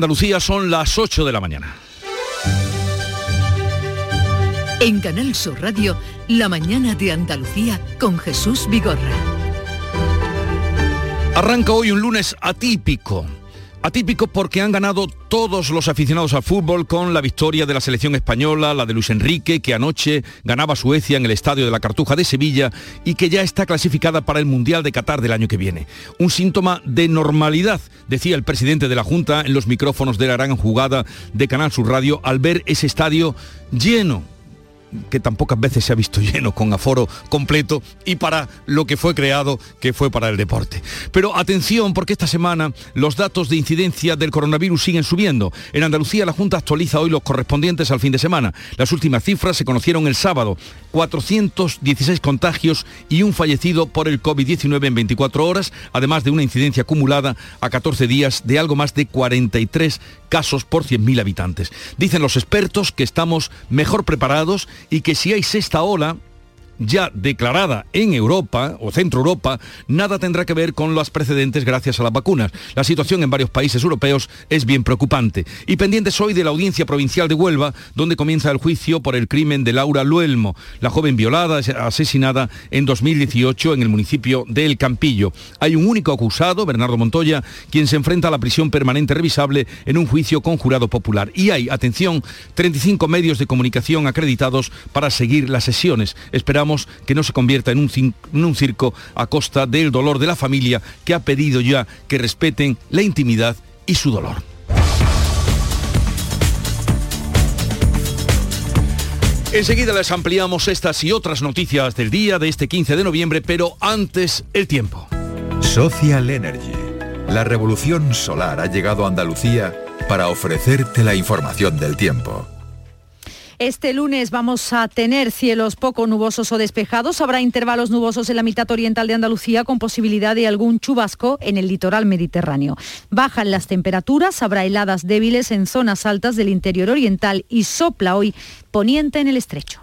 Andalucía son las 8 de la mañana. En Canal Sur Radio, La mañana de Andalucía con Jesús Vigorra. Arranca hoy un lunes atípico. Atípico porque han ganado todos los aficionados al fútbol con la victoria de la selección española, la de Luis Enrique, que anoche ganaba Suecia en el estadio de la Cartuja de Sevilla y que ya está clasificada para el Mundial de Qatar del año que viene. Un síntoma de normalidad, decía el presidente de la Junta en los micrófonos de la gran jugada de Canal Sur Radio al ver ese estadio lleno que tan pocas veces se ha visto lleno con aforo completo y para lo que fue creado, que fue para el deporte. Pero atención porque esta semana los datos de incidencia del coronavirus siguen subiendo. En Andalucía la Junta actualiza hoy los correspondientes al fin de semana. Las últimas cifras se conocieron el sábado. 416 contagios y un fallecido por el COVID-19 en 24 horas, además de una incidencia acumulada a 14 días de algo más de 43 casos por 100.000 habitantes. Dicen los expertos que estamos mejor preparados y que si hay sexta ola, ya declarada en Europa o Centro Europa, nada tendrá que ver con las precedentes gracias a las vacunas. La situación en varios países europeos es bien preocupante. Y pendientes hoy de la Audiencia Provincial de Huelva, donde comienza el juicio por el crimen de Laura Luelmo, la joven violada, asesinada en 2018 en el municipio de El Campillo. Hay un único acusado, Bernardo Montoya, quien se enfrenta a la prisión permanente revisable en un juicio con jurado popular. Y hay, atención, 35 medios de comunicación acreditados para seguir las sesiones. Esperamos que no se convierta en un, circo a costa del dolor de la familia que ha pedido ya que respeten la intimidad y su dolor. Enseguida les ampliamos estas y otras noticias del día de este 15 de noviembre, pero antes el tiempo. Social Energy. La revolución solar ha llegado a Andalucía para ofrecerte la información del tiempo. Este lunes vamos a tener cielos poco nubosos o despejados. Habrá intervalos nubosos en la mitad oriental de Andalucía con posibilidad de algún chubasco en el litoral mediterráneo. Bajan las temperaturas, habrá heladas débiles en zonas altas del interior oriental y sopla hoy poniente en el estrecho.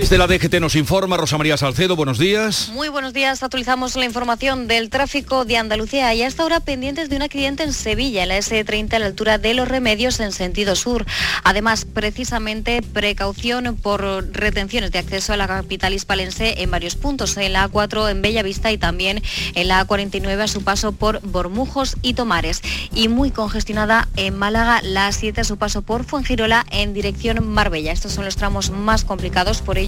Desde la DGT nos informa Rosa María Salcedo, buenos días. Muy buenos días, actualizamos la información del tráfico de Andalucía y hasta ahora pendientes de un accidente en Sevilla, en la S30 a la altura de Los Remedios en sentido sur. Además, precisamente precaución por retenciones de acceso a la capital hispalense en varios puntos, en la A4 en Bellavista y también en la A49 a su paso por Bormujos y Tomares. Y muy congestionada en Málaga, la A7 a su paso por Fuengirola en dirección Marbella. Estos son los tramos más complicados, por ello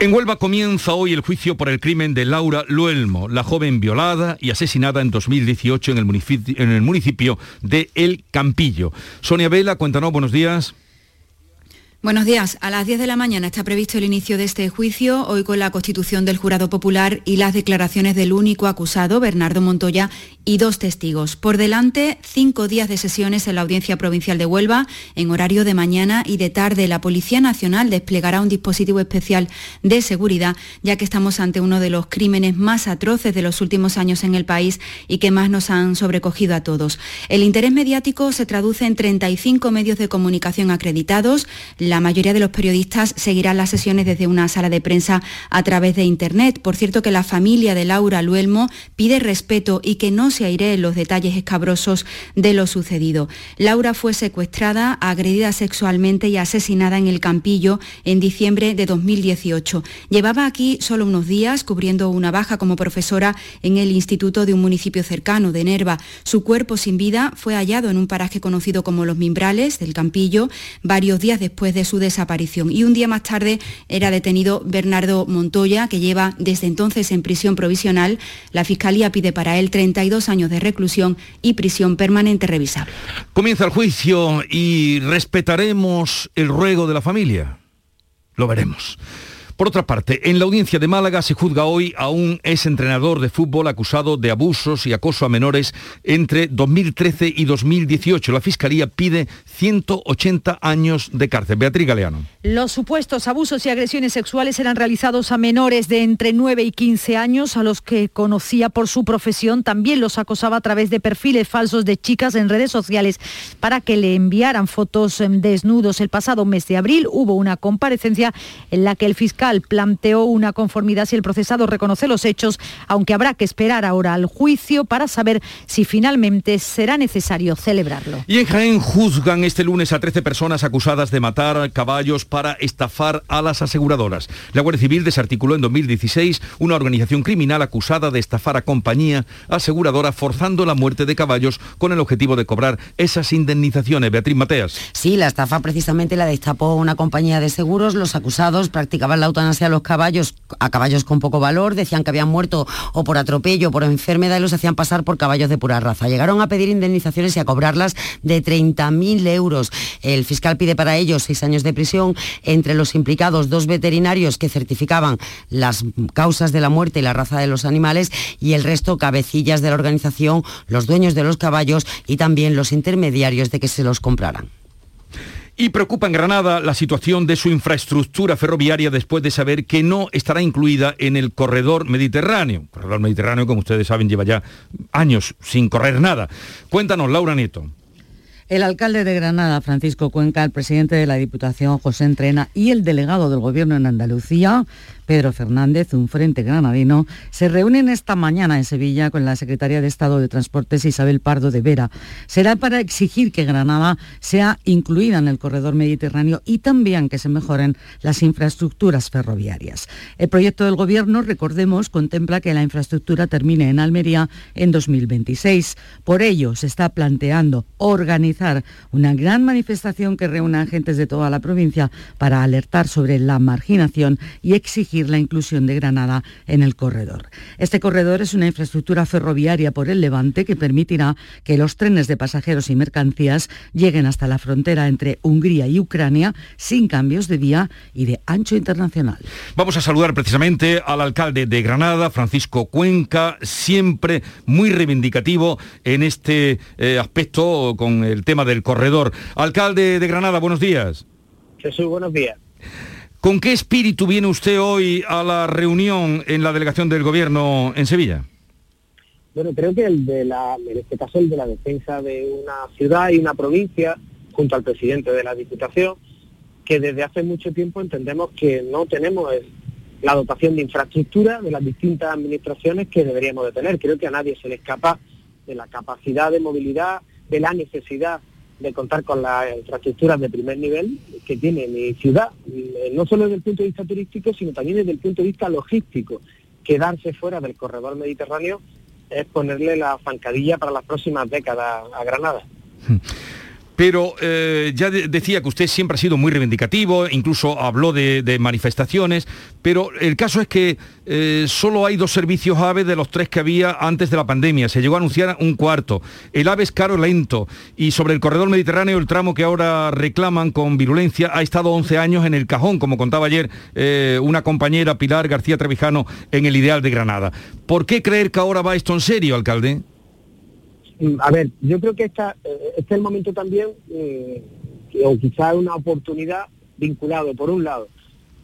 En Huelva comienza hoy el juicio por el crimen de Laura Luelmo, la joven violada y asesinada en 2018 en el municipio, de El Campillo. Sonia Vela, cuéntanos, buenos días. Buenos días. A las 10 de la mañana está previsto el inicio de este juicio, hoy con la constitución del jurado popular y las declaraciones del único acusado, Bernardo Montoya, y dos testigos. Por delante, cinco días de sesiones en la Audiencia Provincial de Huelva. En horario de mañana y de tarde, la Policía Nacional desplegará un dispositivo especial de seguridad, ya que estamos ante uno de los crímenes más atroces de los últimos años en el país y que más nos han sobrecogido a todos. El interés mediático se traduce en 35 medios de comunicación acreditados, la mayoría de los periodistas seguirán las sesiones desde una sala de prensa a través de Internet. Por cierto que la familia de Laura Luelmo pide respeto y que no se se aireen los detalles escabrosos de lo sucedido. Laura fue secuestrada, agredida sexualmente y asesinada en el Campillo en diciembre de 2018. Llevaba aquí solo unos días cubriendo una baja como profesora en el instituto de un municipio cercano de Nerva. Su cuerpo sin vida fue hallado en un paraje conocido como Los Mimbrales del Campillo varios días después de su desaparición. Y un día más tarde era detenido Bernardo Montoya, que lleva desde entonces en prisión provisional. La Fiscalía pide para él 32 años de reclusión y prisión permanente revisable. Comienza el juicio y respetaremos el ruego de la familia. Lo veremos. Por otra parte, en la audiencia de Málaga se juzga hoy a un exentrenador de fútbol acusado de abusos y acoso a menores entre 2013 y 2018. La Fiscalía pide 180 años de cárcel. Beatriz Galeano. Los supuestos abusos y agresiones sexuales eran realizados a menores de entre 9 y 15 años, a los que conocía por su profesión. También los acosaba a través de perfiles falsos de chicas en redes sociales para que le enviaran fotos em, desnudos. El pasado mes de abril hubo una comparecencia en la que el fiscal planteó una conformidad si el procesado reconoce los hechos, aunque habrá que esperar ahora al juicio para saber si finalmente será necesario celebrarlo. Y en Jaén juzgan este lunes a 13 personas acusadas de matar caballos para estafar a las aseguradoras. La Guardia Civil desarticuló en 2016 una organización criminal acusada de estafar a compañía aseguradora forzando la muerte de caballos con el objetivo de cobrar esas indemnizaciones. Beatriz Mateas. Sí, la estafa precisamente la destapó una compañía de seguros. Los acusados practicaban la a los caballos, a caballos con poco valor, decían que habían muerto o por atropello o por enfermedad y los hacían pasar por caballos de pura raza. Llegaron a pedir indemnizaciones y a cobrarlas de 30.000 euros. El fiscal pide para ellos seis años de prisión. Entre los implicados, dos veterinarios que certificaban las causas de la muerte y la raza de los animales y el resto cabecillas de la organización, los dueños de los caballos y también los intermediarios de que se los compraran. Y preocupa en Granada la situación de su infraestructura ferroviaria después de saber que no estará incluida en el corredor mediterráneo. Corredor mediterráneo, como ustedes saben, lleva ya años sin correr nada. Cuéntanos, Laura Nieto. El alcalde de Granada, Francisco Cuenca, el presidente de la Diputación, José Entrena, y el delegado del Gobierno en Andalucía, Pedro Fernández, un frente granadino, se reúnen esta mañana en Sevilla con la secretaria de Estado de Transportes Isabel Pardo de Vera. Será para exigir que Granada sea incluida en el corredor mediterráneo y también que se mejoren las infraestructuras ferroviarias. El proyecto del Gobierno, recordemos, contempla que la infraestructura termine en Almería en 2026. Por ello, se está planteando organizar una gran manifestación que reúna agentes de toda la provincia para alertar sobre la marginación y exigir la inclusión de Granada en el corredor. Este corredor es una infraestructura ferroviaria por el levante que permitirá que los trenes de pasajeros y mercancías lleguen hasta la frontera entre Hungría y Ucrania sin cambios de vía y de ancho internacional. Vamos a saludar precisamente al alcalde de Granada, Francisco Cuenca, siempre muy reivindicativo en este eh, aspecto con el tema del corredor. Alcalde de Granada, buenos días. Jesús, buenos días. ¿Con qué espíritu viene usted hoy a la reunión en la delegación del Gobierno en Sevilla? Bueno, creo que el de la, en este caso el de la defensa de una ciudad y una provincia, junto al presidente de la Diputación, que desde hace mucho tiempo entendemos que no tenemos la dotación de infraestructura de las distintas administraciones que deberíamos de tener. Creo que a nadie se le escapa de la capacidad de movilidad, de la necesidad de contar con las infraestructuras de primer nivel que tiene mi ciudad, eh, no solo desde el punto de vista turístico, sino también desde el punto de vista logístico. Quedarse fuera del corredor mediterráneo es ponerle la zancadilla para las próximas décadas a Granada. Pero eh, ya decía que usted siempre ha sido muy reivindicativo, incluso habló de, manifestaciones, pero el caso es que eh, solo hay dos servicios AVE de los tres que había antes de la pandemia. Se llegó a anunciar un cuarto. El AVE es caro lento y sobre el corredor mediterráneo, el tramo que ahora reclaman con virulencia, ha estado 11 años en el cajón, como contaba ayer eh, una compañera, Pilar García Trevijano, en el Ideal de Granada. ¿Por qué creer que ahora va esto en serio, alcalde? Mm, a ver, yo creo que esta, eh, este es el momento también, eh, o quizás una oportunidad vinculado, por un lado,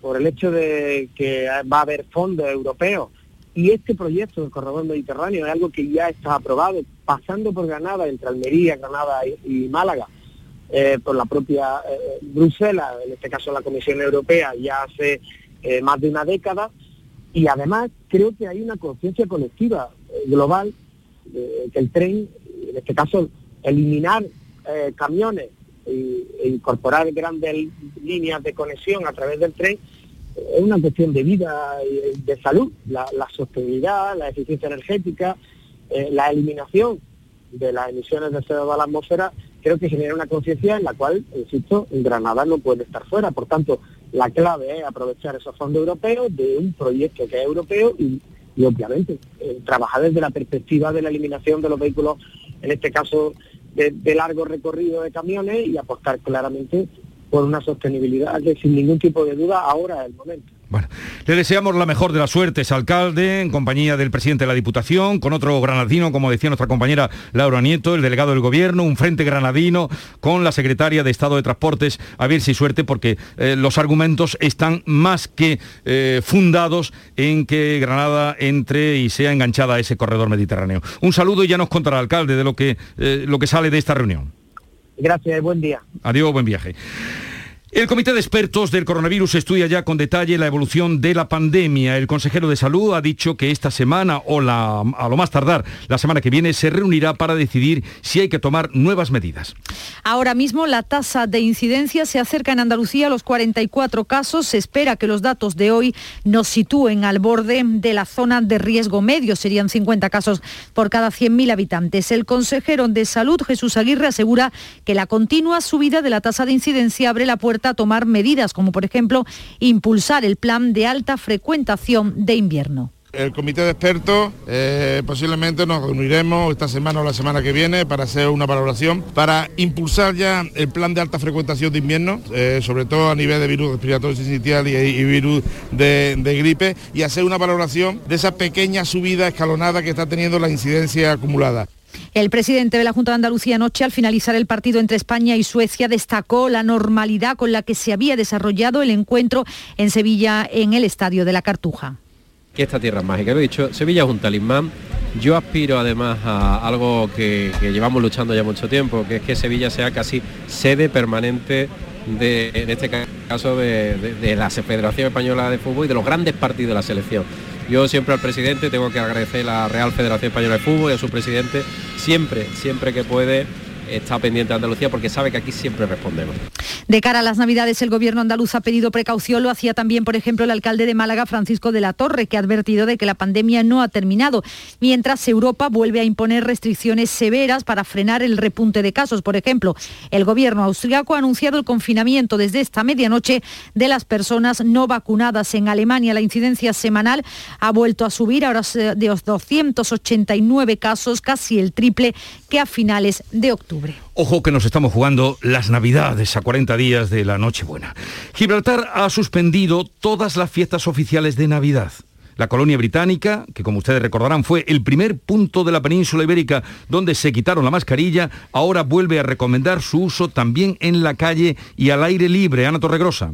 por el hecho de que va a haber fondos europeos. Y este proyecto del corredor mediterráneo es algo que ya está aprobado, pasando por Granada, entre Almería, Granada y, Málaga, eh, por la propia Bruselas, en este caso la Comisión Europea, ya hace más de una década, y además creo que hay una conciencia colectiva global que el tren, en este caso, eliminar eh, camiones e, incorporar grandes líneas de conexión a través del tren es una cuestión de vida y de salud, la, sostenibilidad, la eficiencia energética, eh, la eliminación de las emisiones de CO2 a la atmósfera, creo que genera una conciencia en la cual, insisto, Granada no puede estar fuera. Por tanto, la clave es aprovechar esos fondos europeos de un proyecto que es europeo y, obviamente, eh, trabajar desde la perspectiva de la eliminación de los vehículos, en este caso de, largo recorrido de camiones, y apostar claramente por una sostenibilidad sin ningún tipo de duda ahora es el momento. Bueno, le deseamos la mejor de las suertes, alcalde, en compañía del presidente de la Diputación, con otro granadino, como decía nuestra compañera Laura Nieto, el delegado del Gobierno, un frente granadino, con la secretaria de Estado de Transportes, a ver si suerte, porque eh, los argumentos están más que eh, fundados en que Granada entre y sea enganchada a ese corredor mediterráneo. Un saludo y ya nos contará, alcalde, de lo que, eh, lo que sale de esta reunión. Gracias, buen día. Adiós, buen viaje. El Comité de Expertos del Coronavirus estudia ya con detalle la evolución de la pandemia. El consejero de Salud ha dicho que esta semana o a lo más tardar la semana que viene se reunirá para decidir si hay que tomar nuevas medidas. Ahora mismo la tasa de incidencia se acerca en Andalucía a los 44 casos. Se espera que los datos de hoy nos sitúen al borde de la zona de riesgo medio. Serían 50 casos por cada 100.000 habitantes. El consejero de Salud, Jesús Aguirre, asegura que la continua subida de la tasa de incidencia abre la puerta tomar medidas, como por ejemplo impulsar el plan de alta frecuentación de invierno. El comité de expertos eh, posiblemente nos reuniremos esta semana o la semana que viene para hacer una valoración, para impulsar ya el plan de alta frecuentación de invierno, eh, sobre todo a nivel de virus respiratorio sincitial y, virus de, de, gripe, y hacer una valoración de esa pequeña subida escalonada que está teniendo la incidencia acumulada. El presidente de la Junta de Andalucía anoche, al finalizar el partido entre España y Suecia, destacó la normalidad con la que se había desarrollado el encuentro en Sevilla en el Estadio de la Cartuja. Esta tierra es mágica. Lo he dicho, Sevilla es un talismán. Yo aspiro además a algo que, llevamos luchando ya mucho tiempo, que es que Sevilla sea casi sede permanente de, en este caso de la Federación Española de Fútbol y de los grandes partidos de la selección. Yo siempre al presidente tengo que agradecer a la Real Federación Española de Fútbol y a su presidente siempre, siempre que puede está pendiente de Andalucía porque sabe que aquí siempre respondemos. De cara a las Navidades, el gobierno andaluz ha pedido precaución. Lo hacía también, por ejemplo, el alcalde de Málaga, Francisco de la Torre, que ha advertido de que la pandemia no ha terminado, mientras Europa vuelve a imponer restricciones severas para frenar el repunte de casos. Por ejemplo, el gobierno austriaco ha anunciado el confinamiento desde esta medianoche de las personas no vacunadas. En Alemania, la incidencia semanal ha vuelto a subir, ahora de 289 casos, casi el triple que a finales de octubre. Ojo que nos estamos jugando las Navidades a 40 días de la Nochebuena. Gibraltar ha suspendido todas las fiestas oficiales de Navidad. La colonia británica, que como ustedes recordarán fue el primer punto de la península ibérica donde se quitaron la mascarilla, ahora vuelve a recomendar su uso también en la calle y al aire libre. Ana Torregrosa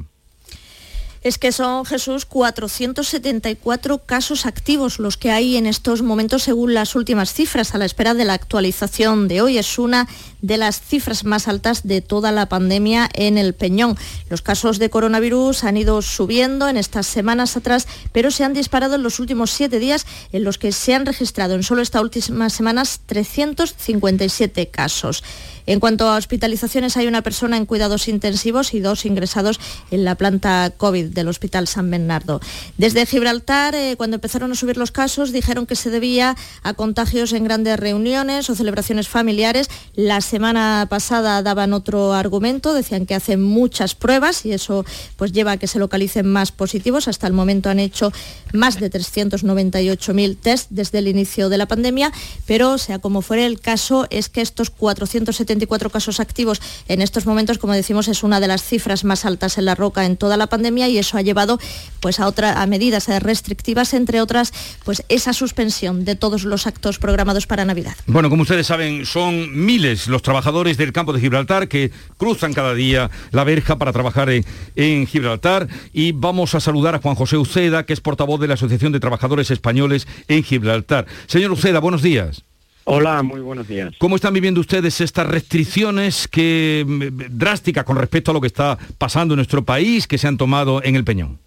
es que son, Jesús, 474 casos activos los que hay en estos momentos según las últimas cifras a la espera de la actualización de hoy. Es una de las cifras más altas de toda la pandemia en el Peñón. Los casos de coronavirus han ido subiendo en estas semanas atrás, pero se han disparado en los últimos siete días en los que se han registrado en solo estas últimas semanas 357 casos. En cuanto a hospitalizaciones, hay una persona en cuidados intensivos y dos ingresados en la planta COVID del Hospital San Bernardo. Desde Gibraltar, eh, cuando empezaron a subir los casos, dijeron que se debía a contagios en grandes reuniones o celebraciones familiares. La semana pasada daban otro argumento, decían que hacen muchas pruebas y eso pues lleva a que se localicen más positivos. Hasta el momento han hecho más de 398.000 test desde el inicio de la pandemia, pero sea como fuere el caso, es que estos 470 24 casos activos en estos momentos, como decimos, es una de las cifras más altas en la roca en toda la pandemia y eso ha llevado pues, a, otra, a medidas restrictivas, entre otras, pues esa suspensión de todos los actos programados para Navidad. Bueno, como ustedes saben, son miles los trabajadores del campo de Gibraltar que cruzan cada día la verja para trabajar en, en Gibraltar y vamos a saludar a Juan José Uceda, que es portavoz de la Asociación de Trabajadores Españoles en Gibraltar. Señor Uceda, buenos días. Hola, muy buenos días. ¿Cómo están viviendo ustedes estas restricciones que mm, drásticas con respecto a lo que está pasando en nuestro país que se han tomado en el Peñón?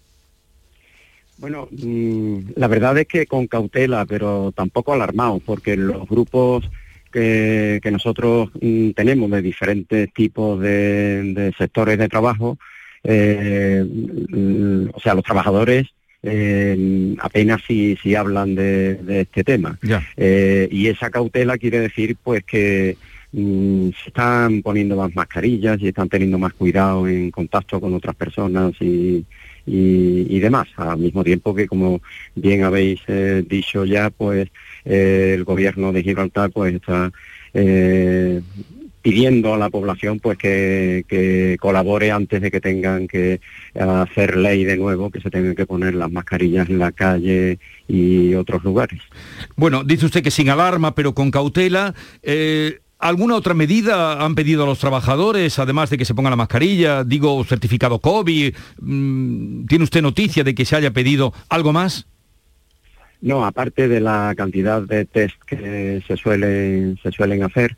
Bueno, mm, la verdad es que con cautela, pero tampoco alarmado, porque los grupos que, nosotros mm, tenemos de diferentes tipos de, sectores de trabajo, eh, o sea, los trabajadores eh, apenas si, si hablan de, este tema. Eh, y esa cautela quiere decir pues que se están poniendo más mascarillas y están teniendo más cuidado en contacto con otras personas y, y, demás, al mismo tiempo que, como bien habéis eh, dicho ya, pues eh, el gobierno de Gibraltar pues está eh, pidiendo a la población pues que, colabore antes de que tengan que hacer ley de nuevo, que se tengan que poner las mascarillas en la calle y otros lugares. Bueno, dice usted que sin alarma, pero con cautela. ¿Alguna otra medida han pedido a los trabajadores, además de que se ponga la mascarilla? Digo, certificado COVID. Mm, ¿Tiene usted noticia de que se haya pedido algo más? No, aparte de la cantidad de test que se suelen, se suelen hacer,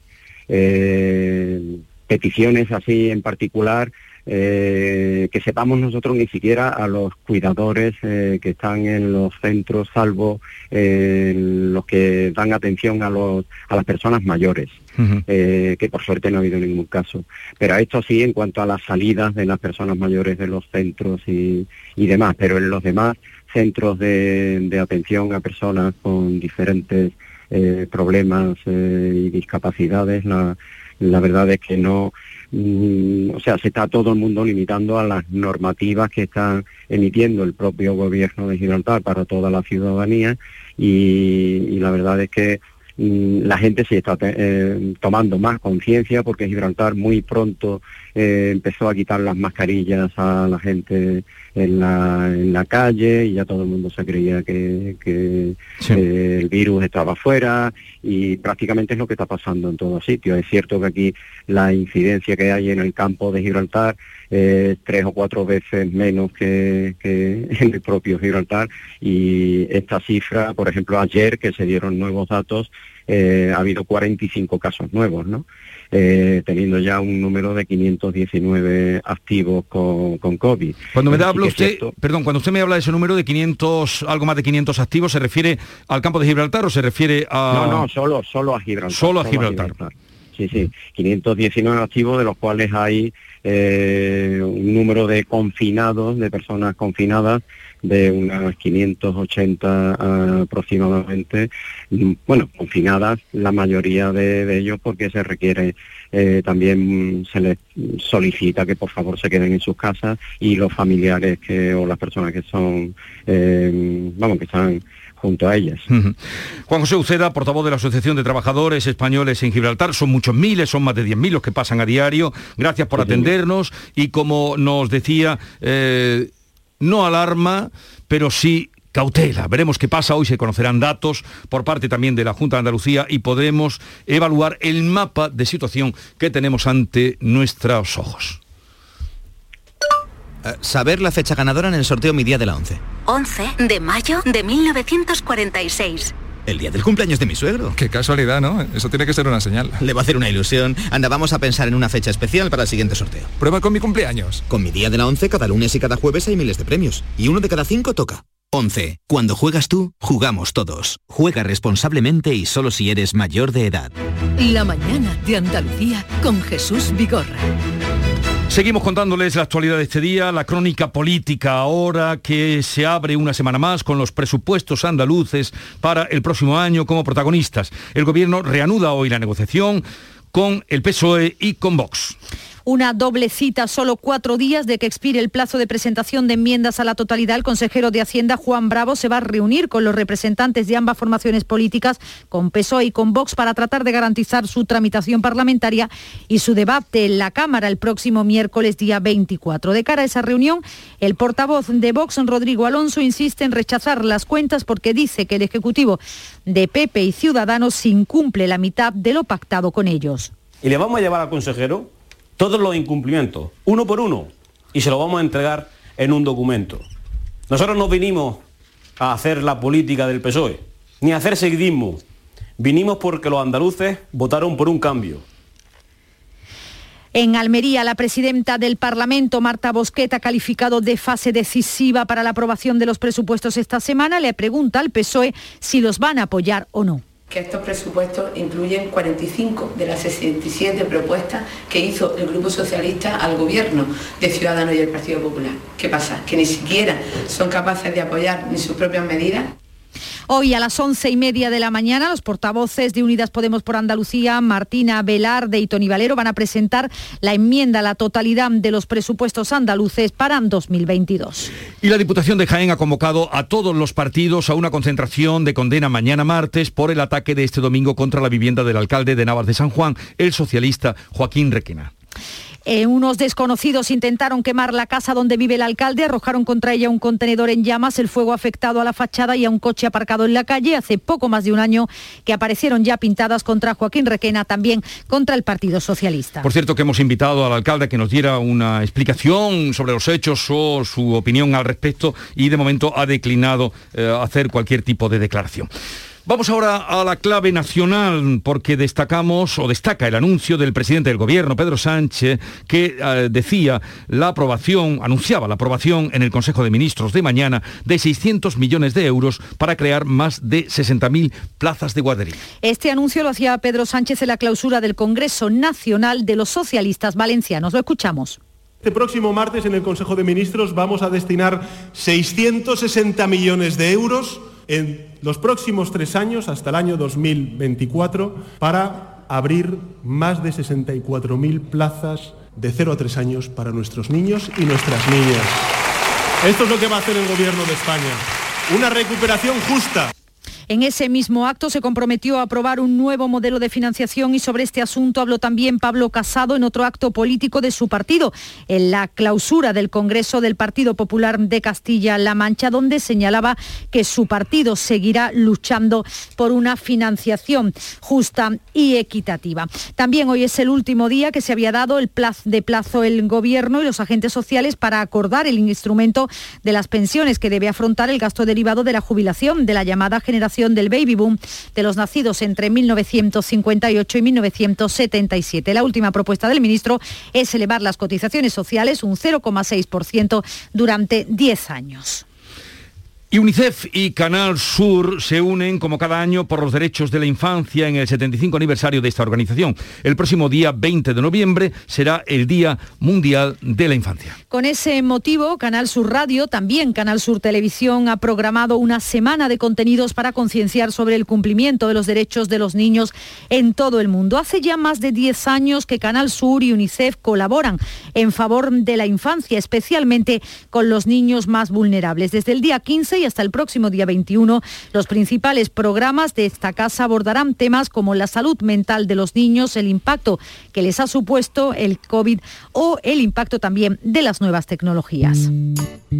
eh, peticiones así en particular eh, que sepamos nosotros ni siquiera a los cuidadores eh, que están en los centros, salvo eh, los que dan atención a, los, a las personas mayores, que por suerte no ha habido ningún caso. Pero esto sí en cuanto a las salidas de las personas mayores de los centros y, demás, pero en los demás centros de, atención a personas con diferentes problemas y discapacidades, la, la verdad es que no, Mm, o sea, se está todo el mundo limitando a las normativas que está emitiendo el propio gobierno de Gibraltar para toda la ciudadanía y la verdad es que Mm, la gente se está eh, tomando más conciencia porque Gibraltar muy pronto eh, empezó a quitar las mascarillas a la gente en la, en la calle y ya todo el mundo se creía que, eh, el virus estaba afuera y prácticamente es lo que está pasando en todos sitios. Es cierto que aquí la incidencia que hay en el campo de Gibraltar es tres o cuatro veces menos que, que en el propio Gibraltar y esta cifra, por ejemplo, ayer que se dieron nuevos datos, eh, ha habido 45 casos nuevos, ¿no? Eh, teniendo ya un número de 519 activos con, con COVID. Cuando me habla usted, perdón, cuando usted me habla de ese número de 500, algo más de 500 activos, ¿se refiere al campo de Gibraltar o se refiere a...? No, no, solo, solo a Gibraltar. Solo a Gibraltar. Sí, sí, 519 activos, de los cuales hay eh, un número de confinados, de personas confinadas, de unas 580 aproximadamente, mm, bueno, confinadas la mayoría de, ellos porque se requiere eh, también se les solicita que por favor se queden en sus casas y los familiares que o las personas que son eh, vamos que están junto a ellas. Juan José Uceda, portavoz de la Asociación de Trabajadores Españoles en Gibraltar, son muchos miles, son más de 10.000 los que pasan a diario. Gracias por atendernos y como nos decía, eh, no alarma, pero sí cautela. Veremos qué pasa. Hoy se conocerán datos por parte también de la Junta de Andalucía y podremos evaluar el mapa de situación que tenemos ante nuestros ojos. Eh, saber la fecha ganadora en el sorteo Mi Día de la 11. 11 de mayo de 1946. El día del cumpleaños de mi suegro. Qué casualidad, ¿no? Eso tiene que ser una señal. Le va a hacer una ilusión. Anda, vamos a pensar en una fecha especial para el siguiente sorteo. Prueba con mi cumpleaños. Con mi día de la 11, cada lunes y cada jueves hay miles de premios. Y uno de cada cinco toca. 11. Cuando juegas tú, jugamos todos. Juega responsablemente y solo si eres mayor de edad. La mañana de Andalucía con Jesús Vigorra. Seguimos contándoles la actualidad de este día, la crónica política ahora que se abre una semana más con los presupuestos andaluces para el próximo año como protagonistas. El gobierno reanuda hoy la negociación con el PSOE y con Vox una doble cita, solo cuatro días de que expire el plazo de presentación de enmiendas a la totalidad. El consejero de Hacienda, Juan Bravo, se va a reunir con los representantes de ambas formaciones políticas, con PSOE y con Vox, para tratar de garantizar su tramitación parlamentaria y su debate en la Cámara el próximo miércoles día 24. De cara a esa reunión, el portavoz de Vox, Rodrigo Alonso, insiste en rechazar las cuentas porque dice que el Ejecutivo de PP y Ciudadanos incumple la mitad de lo pactado con ellos. Y le vamos a llevar al consejero todos los incumplimientos, uno por uno, y se lo vamos a entregar en un documento. Nosotros no vinimos a hacer la política del PSOE, ni a hacer seguidismo. Vinimos porque los andaluces votaron por un cambio, En Almería, la presidenta del Parlamento, Marta Bosquet, ha calificado de fase decisiva para la aprobación de los presupuestos esta semana. Le pregunta al PSOE si los van a apoyar o no que estos presupuestos incluyen 45 de las 67 propuestas que hizo el Grupo Socialista al Gobierno de Ciudadanos y el Partido Popular. ¿Qué pasa? Que ni siquiera son capaces de apoyar ni sus propias medidas Hoy a las once y media de la mañana, los portavoces de Unidas Podemos por Andalucía, Martina Velarde y Tony Valero, van a presentar la enmienda a la totalidad de los presupuestos andaluces para 2022. Y la Diputación de Jaén ha convocado a todos los partidos a una concentración de condena mañana martes por el ataque de este domingo contra la vivienda del alcalde de Navas de San Juan, el socialista Joaquín Requena. Eh, unos desconocidos intentaron quemar la casa donde vive el alcalde, arrojaron contra ella un contenedor en llamas, el fuego afectado a la fachada y a un coche aparcado en la calle. Hace poco más de un año que aparecieron ya pintadas contra Joaquín Requena, también contra el Partido Socialista. Por cierto que hemos invitado al alcalde a que nos diera una explicación sobre los hechos o su opinión al respecto y de momento ha declinado eh, hacer cualquier tipo de declaración. Vamos ahora a la clave nacional porque destacamos o destaca el anuncio del presidente del gobierno, Pedro Sánchez, que eh, decía la aprobación, anunciaba la aprobación en el Consejo de Ministros de mañana de 600 millones de euros para crear más de 60.000 plazas de guardería. Este anuncio lo hacía Pedro Sánchez en la clausura del Congreso Nacional de los Socialistas Valencianos. Lo escuchamos. Este próximo martes en el Consejo de Ministros vamos a destinar 660 millones de euros en los próximos tres años, hasta el año 2024, para abrir más de 64.000 plazas de 0 a 3 años para nuestros niños y nuestras niñas. Esto es lo que va a hacer el Gobierno de España. Una recuperación justa. En ese mismo acto se comprometió a aprobar un nuevo modelo de financiación y sobre este asunto habló también Pablo Casado en otro acto político de su partido, en la clausura del Congreso del Partido Popular de Castilla-La Mancha, donde señalaba que su partido seguirá luchando por una financiación justa y equitativa. También hoy es el último día que se había dado el plazo de plazo el Gobierno y los agentes sociales para acordar el instrumento de las pensiones que debe afrontar el gasto derivado de la jubilación de la llamada generación del baby boom de los nacidos entre 1958 y 1977. La última propuesta del ministro es elevar las cotizaciones sociales un 0,6% durante 10 años. Y UNICEF y Canal Sur se unen como cada año por los derechos de la infancia en el 75 aniversario de esta organización. El próximo día 20 de noviembre será el Día Mundial de la Infancia. Con ese motivo, Canal Sur Radio, también Canal Sur Televisión, ha programado una semana de contenidos para concienciar sobre el cumplimiento de los derechos de los niños en todo el mundo. Hace ya más de 10 años que Canal Sur y UNICEF colaboran en favor de la infancia, especialmente con los niños más vulnerables. Desde el día 15 y hasta el próximo día 21, los principales programas de esta casa abordarán temas como la salud mental de los niños, el impacto que les ha supuesto el COVID o el impacto también de las nuevas tecnologías.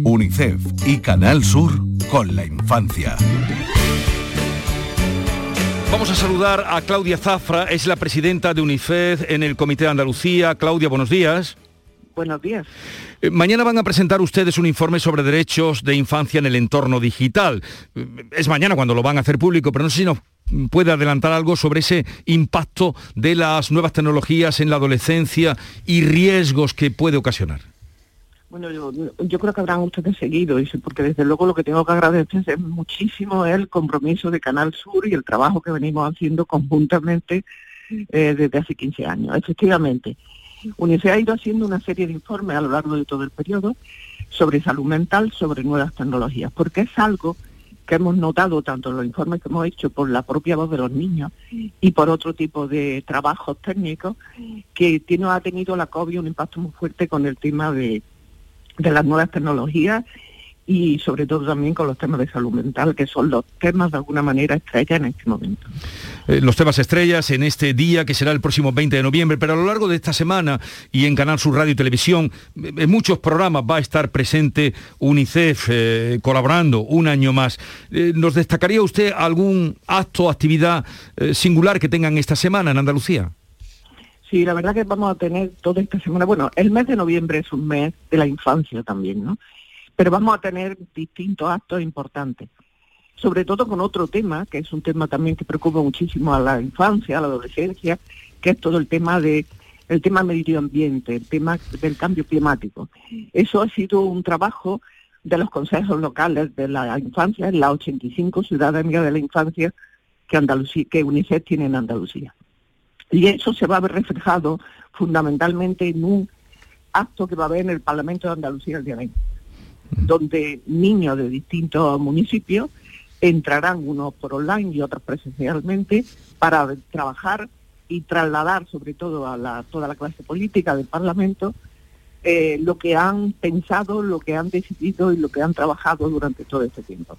UNICEF y Canal Sur con la infancia. Vamos a saludar a Claudia Zafra, es la presidenta de UNICEF en el Comité de Andalucía. Claudia, buenos días. Buenos días. Eh, mañana van a presentar ustedes un informe sobre derechos de infancia en el entorno digital. Eh, es mañana cuando lo van a hacer público, pero no sé si nos puede adelantar algo sobre ese impacto de las nuevas tecnologías en la adolescencia y riesgos que puede ocasionar. Bueno, yo, creo que habrán ustedes seguido, porque desde luego lo que tengo que agradecer es muchísimo el compromiso de Canal Sur y el trabajo que venimos haciendo conjuntamente eh, desde hace 15 años. Efectivamente, UNICEF ha ido haciendo una serie de informes a lo largo de todo el periodo sobre salud mental, sobre nuevas tecnologías, porque es algo que hemos notado tanto en los informes que hemos hecho por la propia voz de los niños y por otro tipo de trabajos técnicos, que tiene, ha tenido la COVID un impacto muy fuerte con el tema de, de las nuevas tecnologías y sobre todo también con los temas de salud mental, que son los temas de alguna manera estrella en este momento. Eh, los temas estrellas en este día, que será el próximo 20 de noviembre, pero a lo largo de esta semana y en Canal Sur Radio y Televisión, eh, en muchos programas va a estar presente UNICEF eh, colaborando un año más. ¿Nos destacaría usted algún acto o actividad singular que tengan esta semana en Andalucía? Sí, la verdad que vamos a tener toda esta semana, bueno, el mes de noviembre es un mes de la infancia también, ¿no? Pero vamos a tener distintos actos importantes, sobre todo con otro tema, que es un tema también que preocupa muchísimo a la infancia, a la adolescencia, que es todo el tema de el tema medio ambiente, el tema del cambio climático. Eso ha sido un trabajo de los consejos locales de la infancia, en las 85 ciudades de la infancia que, Andalucía, que UNICEF tiene en Andalucía. Y eso se va a ver reflejado fundamentalmente en un acto que va a haber en el Parlamento de Andalucía el día 20, donde niños de distintos municipios entrarán unos por online y otros presencialmente para trabajar y trasladar sobre todo a toda la clase política del Parlamento eh, lo que han pensado, lo que han decidido y lo que han trabajado durante todo este tiempo.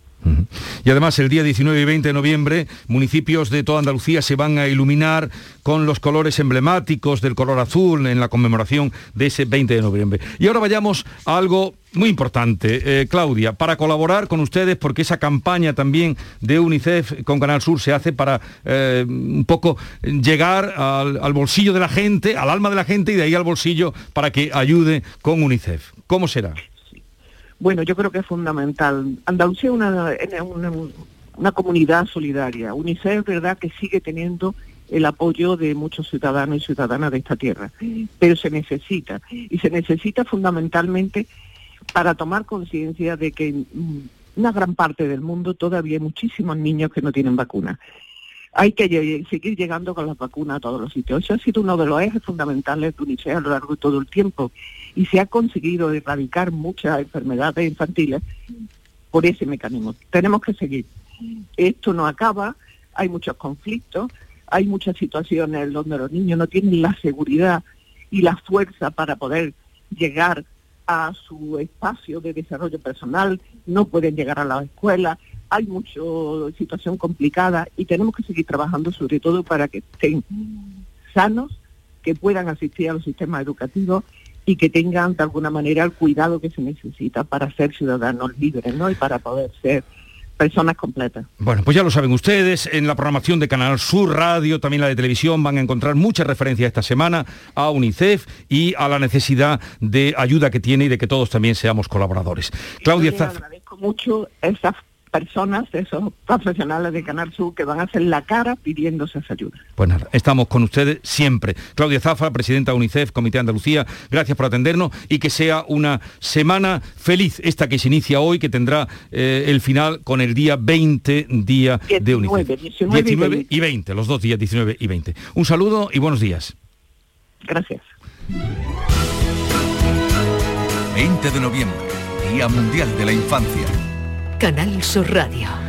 Y además el día 19 y 20 de noviembre municipios de toda Andalucía se van a iluminar con los colores emblemáticos del color azul en la conmemoración de ese 20 de noviembre. Y ahora vayamos a algo muy importante, eh, Claudia, para colaborar con ustedes, porque esa campaña también de UNICEF con Canal Sur se hace para eh, un poco llegar al, al bolsillo de la gente, al alma de la gente y de ahí al bolsillo para que ayude con UNICEF. ¿Cómo será? Bueno, yo creo que es fundamental. Andalucía es una, comunidad solidaria. UNICEF, verdad, que sigue teniendo el apoyo de muchos ciudadanos y ciudadanas de esta tierra, pero se necesita. Y se necesita fundamentalmente para tomar conciencia de que una gran parte del mundo todavía hay muchísimos niños que no tienen vacuna. Hay que seguir llegando con las vacunas a todos los sitios. Eso ha sido uno de los ejes fundamentales de UNICEF a lo largo de todo el tiempo y se ha conseguido erradicar muchas enfermedades infantiles por ese mecanismo. Tenemos que seguir. Esto no acaba, hay muchos conflictos, hay muchas situaciones donde los niños no tienen la seguridad y la fuerza para poder llegar a su espacio de desarrollo personal, no pueden llegar a la escuela, hay mucha situación complicada y tenemos que seguir trabajando sobre todo para que estén sanos, que puedan asistir a los sistemas educativos y que tengan de alguna manera el cuidado que se necesita para ser ciudadanos libres, ¿no? Y para poder ser personas completas. Bueno, pues ya lo saben ustedes, en la programación de Canal Sur Radio, también la de televisión, van a encontrar muchas referencias esta semana a UNICEF y a la necesidad de ayuda que tiene y de que todos también seamos colaboradores. Claudia Zaf... agradezco mucho esa personas, esos profesionales de Canal Sur que van a hacer la cara pidiéndose esa ayuda. Pues nada, estamos con ustedes siempre. Claudia Zafra, presidenta de UNICEF, Comité de Andalucía, gracias por atendernos y que sea una semana feliz esta que se inicia hoy, que tendrá eh, el final con el día 20, día de UNICEF. 19, 19 y 20. y 20, los dos días 19 y 20. Un saludo y buenos días. Gracias. 20 de noviembre, Día Mundial de la Infancia. Canal Sur Radio.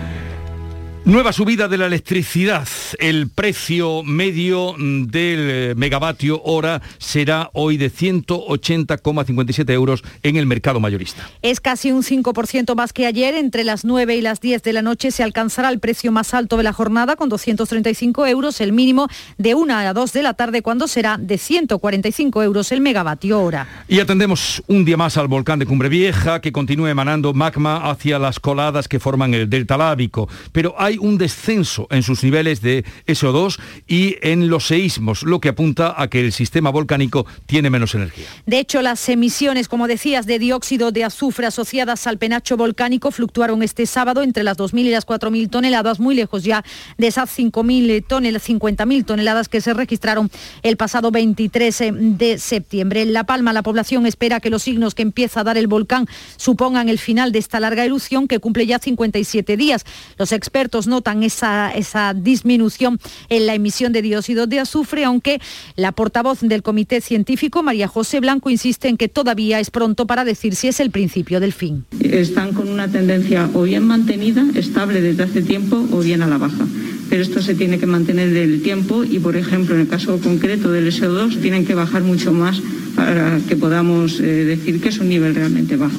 Nueva subida de la electricidad. El precio medio del megavatio hora será hoy de 180,57 euros en el mercado mayorista. Es casi un 5% más que ayer. Entre las 9 y las 10 de la noche se alcanzará el precio más alto de la jornada con 235 euros, el mínimo de 1 a 2 de la tarde cuando será de 145 euros el megavatio hora. Y atendemos un día más al volcán de Cumbre Vieja que continúa emanando magma hacia las coladas que forman el delta lábico. Pero hay un descenso en sus niveles de SO2 y en los seísmos, lo que apunta a que el sistema volcánico tiene menos energía. De hecho, las emisiones, como decías, de dióxido de azufre asociadas al penacho volcánico fluctuaron este sábado entre las 2.000 y las 4.000 toneladas, muy lejos ya de esas 5.000 toneladas, 50.000 toneladas que se registraron el pasado 23 de septiembre. En La Palma, la población espera que los signos que empieza a dar el volcán supongan el final de esta larga erupción que cumple ya 57 días. Los expertos notan esa, esa disminución en la emisión de dióxido de azufre, aunque la portavoz del Comité Científico, María José Blanco, insiste en que todavía es pronto para decir si es el principio del fin. Están con una tendencia o bien mantenida, estable desde hace tiempo, o bien a la baja pero esto se tiene que mantener del tiempo y, por ejemplo, en el caso concreto del SO2, tienen que bajar mucho más para que podamos eh, decir que es un nivel realmente bajo.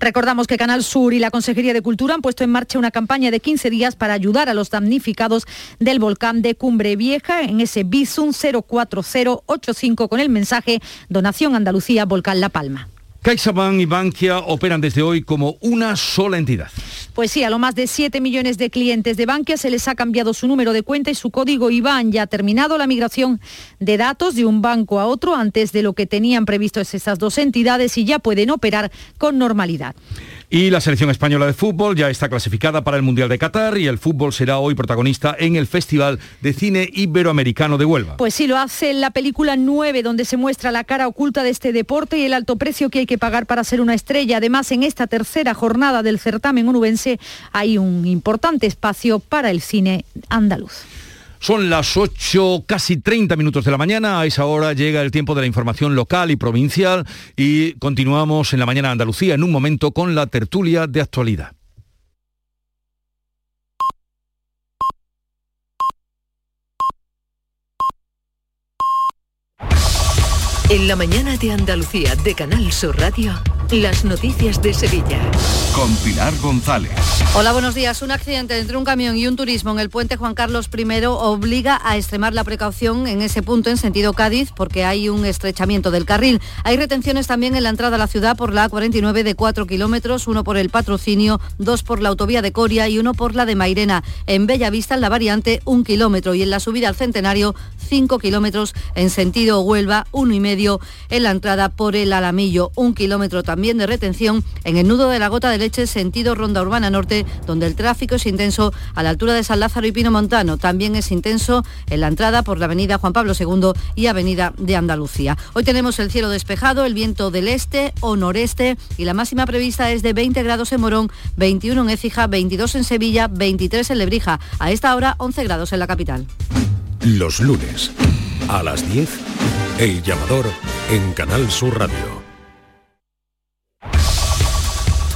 Recordamos que Canal Sur y la Consejería de Cultura han puesto en marcha una campaña de 15 días para ayudar a los damnificados del volcán de Cumbre Vieja en ese Bizum 04085 con el mensaje Donación Andalucía Volcán La Palma. CaixaBank y Bankia operan desde hoy como una sola entidad. Pues sí, a lo más de 7 millones de clientes de Bankia se les ha cambiado su número de cuenta y su código IBAN. Ya ha terminado la migración de datos de un banco a otro antes de lo que tenían previsto esas dos entidades y ya pueden operar con normalidad. Y la selección española de fútbol ya está clasificada para el Mundial de Qatar y el fútbol será hoy protagonista en el Festival de Cine Iberoamericano de Huelva. Pues sí, lo hace en la película 9, donde se muestra la cara oculta de este deporte y el alto precio que hay que pagar para ser una estrella. Además, en esta tercera jornada del certamen onubense hay un importante espacio para el cine andaluz. Son las 8, casi 30 minutos de la mañana. A esa hora llega el tiempo de la información local y provincial y continuamos en la mañana Andalucía en un momento con la tertulia de actualidad. En la mañana de Andalucía de Canal Sur Radio, las noticias de Sevilla. Con Pilar González. Hola, buenos días. Un accidente entre un camión y un turismo en el puente Juan Carlos I obliga a extremar la precaución en ese punto en sentido Cádiz porque hay un estrechamiento del carril. Hay retenciones también en la entrada a la ciudad por la A49 de 4 kilómetros, uno por el patrocinio, dos por la autovía de Coria y uno por la de Mairena. En Bellavista, en la variante, un kilómetro y en la subida al Centenario, 5 kilómetros en sentido Huelva, uno y medio en la entrada por el Alamillo, un kilómetro también de retención en el nudo de la gota de leche sentido Ronda Urbana Norte, donde el tráfico es intenso a la altura de San Lázaro y Pino Montano. También es intenso en la entrada por la avenida Juan Pablo II y avenida de Andalucía. Hoy tenemos el cielo despejado, el viento del este o noreste y la máxima prevista es de 20 grados en Morón, 21 en Écija, 22 en Sevilla, 23 en Lebrija. A esta hora 11 grados en la capital. Los lunes, a las 10, El Llamador en Canal Sur Radio.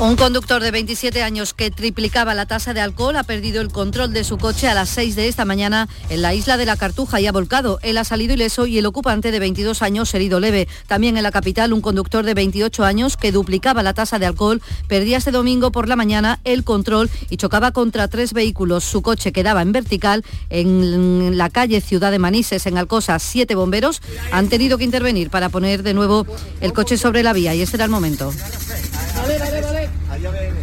Un conductor de 27 años que triplicaba la tasa de alcohol ha perdido el control de su coche a las 6 de esta mañana en la isla de la Cartuja y ha volcado. Él ha salido ileso y el ocupante de 22 años herido leve. También en la capital un conductor de 28 años que duplicaba la tasa de alcohol perdía este domingo por la mañana el control y chocaba contra tres vehículos. Su coche quedaba en vertical en la calle Ciudad de Manises en Alcosa. Siete bomberos han tenido que intervenir para poner de nuevo el coche sobre la vía y este era el momento allá ven.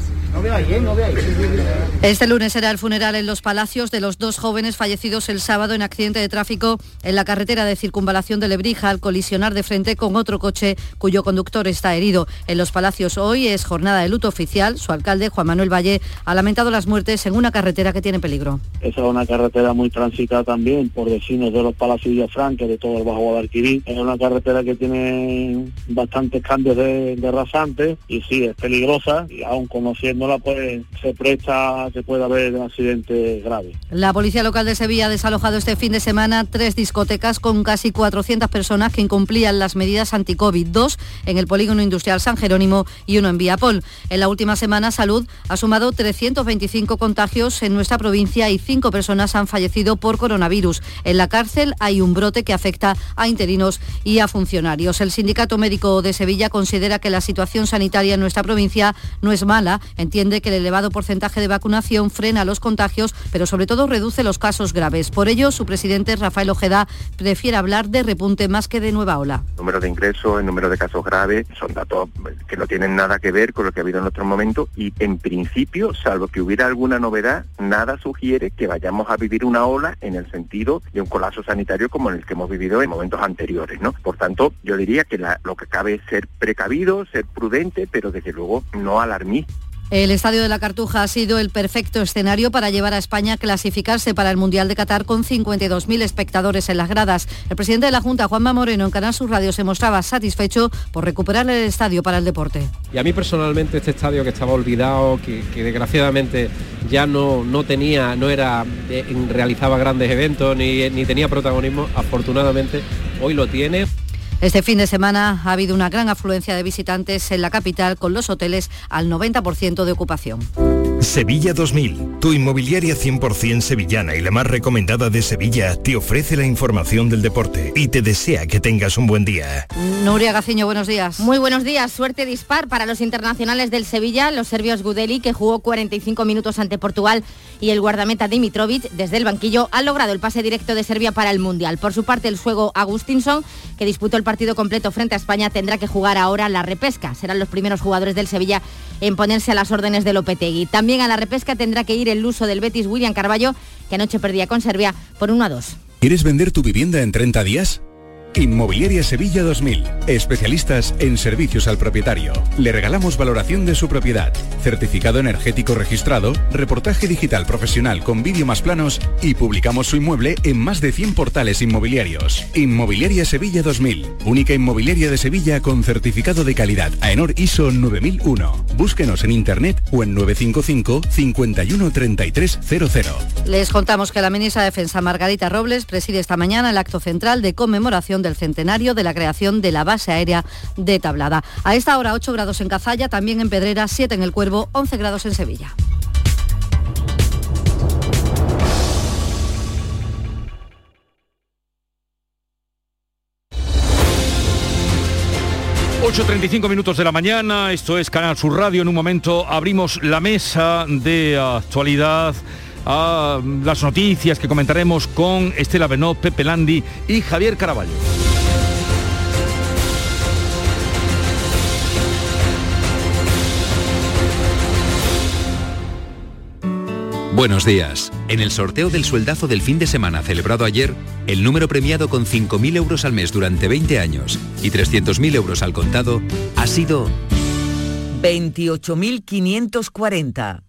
Este lunes será el funeral en los palacios de los dos jóvenes fallecidos el sábado en accidente de tráfico en la carretera de circunvalación de Lebrija al colisionar de frente con otro coche cuyo conductor está herido. En los palacios hoy es jornada de luto oficial. Su alcalde, Juan Manuel Valle, ha lamentado las muertes en una carretera que tiene peligro. Esa es una carretera muy transitada también por vecinos de los palacios de Franca, de todo el Bajo Guadalquivir. Es una carretera que tiene bastantes cambios de, de rasante y sí, es peligrosa y aún pues. La Policía Local de Sevilla ha desalojado este fin de semana tres discotecas con casi 400 personas que incumplían las medidas anti-COVID, dos en el polígono industrial San Jerónimo y uno en Viapol. En la última semana, Salud ha sumado 325 contagios en nuestra provincia y cinco personas han fallecido por coronavirus. En la cárcel hay un brote que afecta a interinos y a funcionarios. El Sindicato Médico de Sevilla considera que la situación sanitaria en nuestra provincia no es mala. Que el elevado porcentaje de vacunación frena los contagios, pero sobre todo reduce los casos graves. Por ello, su presidente Rafael Ojeda prefiere hablar de repunte más que de nueva ola. El número de ingresos, el número de casos graves, son datos que no tienen nada que ver con lo que ha habido en otro momento y en principio, salvo que hubiera alguna novedad, nada sugiere que vayamos a vivir una ola en el sentido de un colapso sanitario como en el que hemos vivido en momentos anteriores. Por tanto, yo diría que lo que cabe es ser precavido, ser prudente, pero desde luego no alarmista. El Estadio de la Cartuja ha sido el perfecto escenario para llevar a España a clasificarse para el Mundial de Qatar con 52.000 espectadores en las gradas. El presidente de la Junta, Juanma Moreno, en Canal Sur Radio se mostraba satisfecho por recuperar el estadio para el deporte. Y a mí personalmente este estadio que estaba olvidado, que, que desgraciadamente ya no, no tenía, no era, eh, realizaba grandes eventos ni, ni tenía protagonismo, afortunadamente hoy lo tiene. Este fin de semana ha habido una gran afluencia de visitantes en la capital con los hoteles al 90% de ocupación. Sevilla 2000, tu inmobiliaria 100% sevillana y la más recomendada de Sevilla, te ofrece la información del deporte y te desea que tengas un buen día. Nuria Gaciño, buenos días. Muy buenos días, suerte dispar para los internacionales del Sevilla, los serbios Gudeli, que jugó 45 minutos ante Portugal, y el guardameta Dimitrovic, desde el banquillo, han logrado el pase directo de Serbia para el Mundial. Por su parte, el suego Agustinson, que disputó el partido completo frente a España, tendrá que jugar ahora la repesca. Serán los primeros jugadores del Sevilla en ponerse a las órdenes de Lopetegui. También a la repesca tendrá que ir el luso del Betis William Carballo, que anoche perdía con Serbia por 1 a 2. ¿Quieres vender tu vivienda en 30 días? Inmobiliaria Sevilla 2000. Especialistas en servicios al propietario. Le regalamos valoración de su propiedad, certificado energético registrado, reportaje digital profesional con vídeo más planos y publicamos su inmueble en más de 100 portales inmobiliarios. Inmobiliaria Sevilla 2000. Única inmobiliaria de Sevilla con certificado de calidad AENOR ISO 9001. Búsquenos en internet o en 955 51 Les contamos que la ministra de Defensa Margarita Robles preside esta mañana el acto central de conmemoración del centenario de la creación de la base aérea de Tablada. A esta hora 8 grados en Cazalla, también en Pedrera, 7 en el Cuervo, 11 grados en Sevilla. ...8.35 minutos de la mañana, esto es Canal Sur Radio, en un momento abrimos la mesa de actualidad a las noticias que comentaremos con Estela Benó, Pepe Landi y Javier Caraballo. Buenos días. En el sorteo del sueldazo del fin de semana celebrado ayer, el número premiado con 5.000 euros al mes durante 20 años y 300.000 euros al contado ha sido 28.540.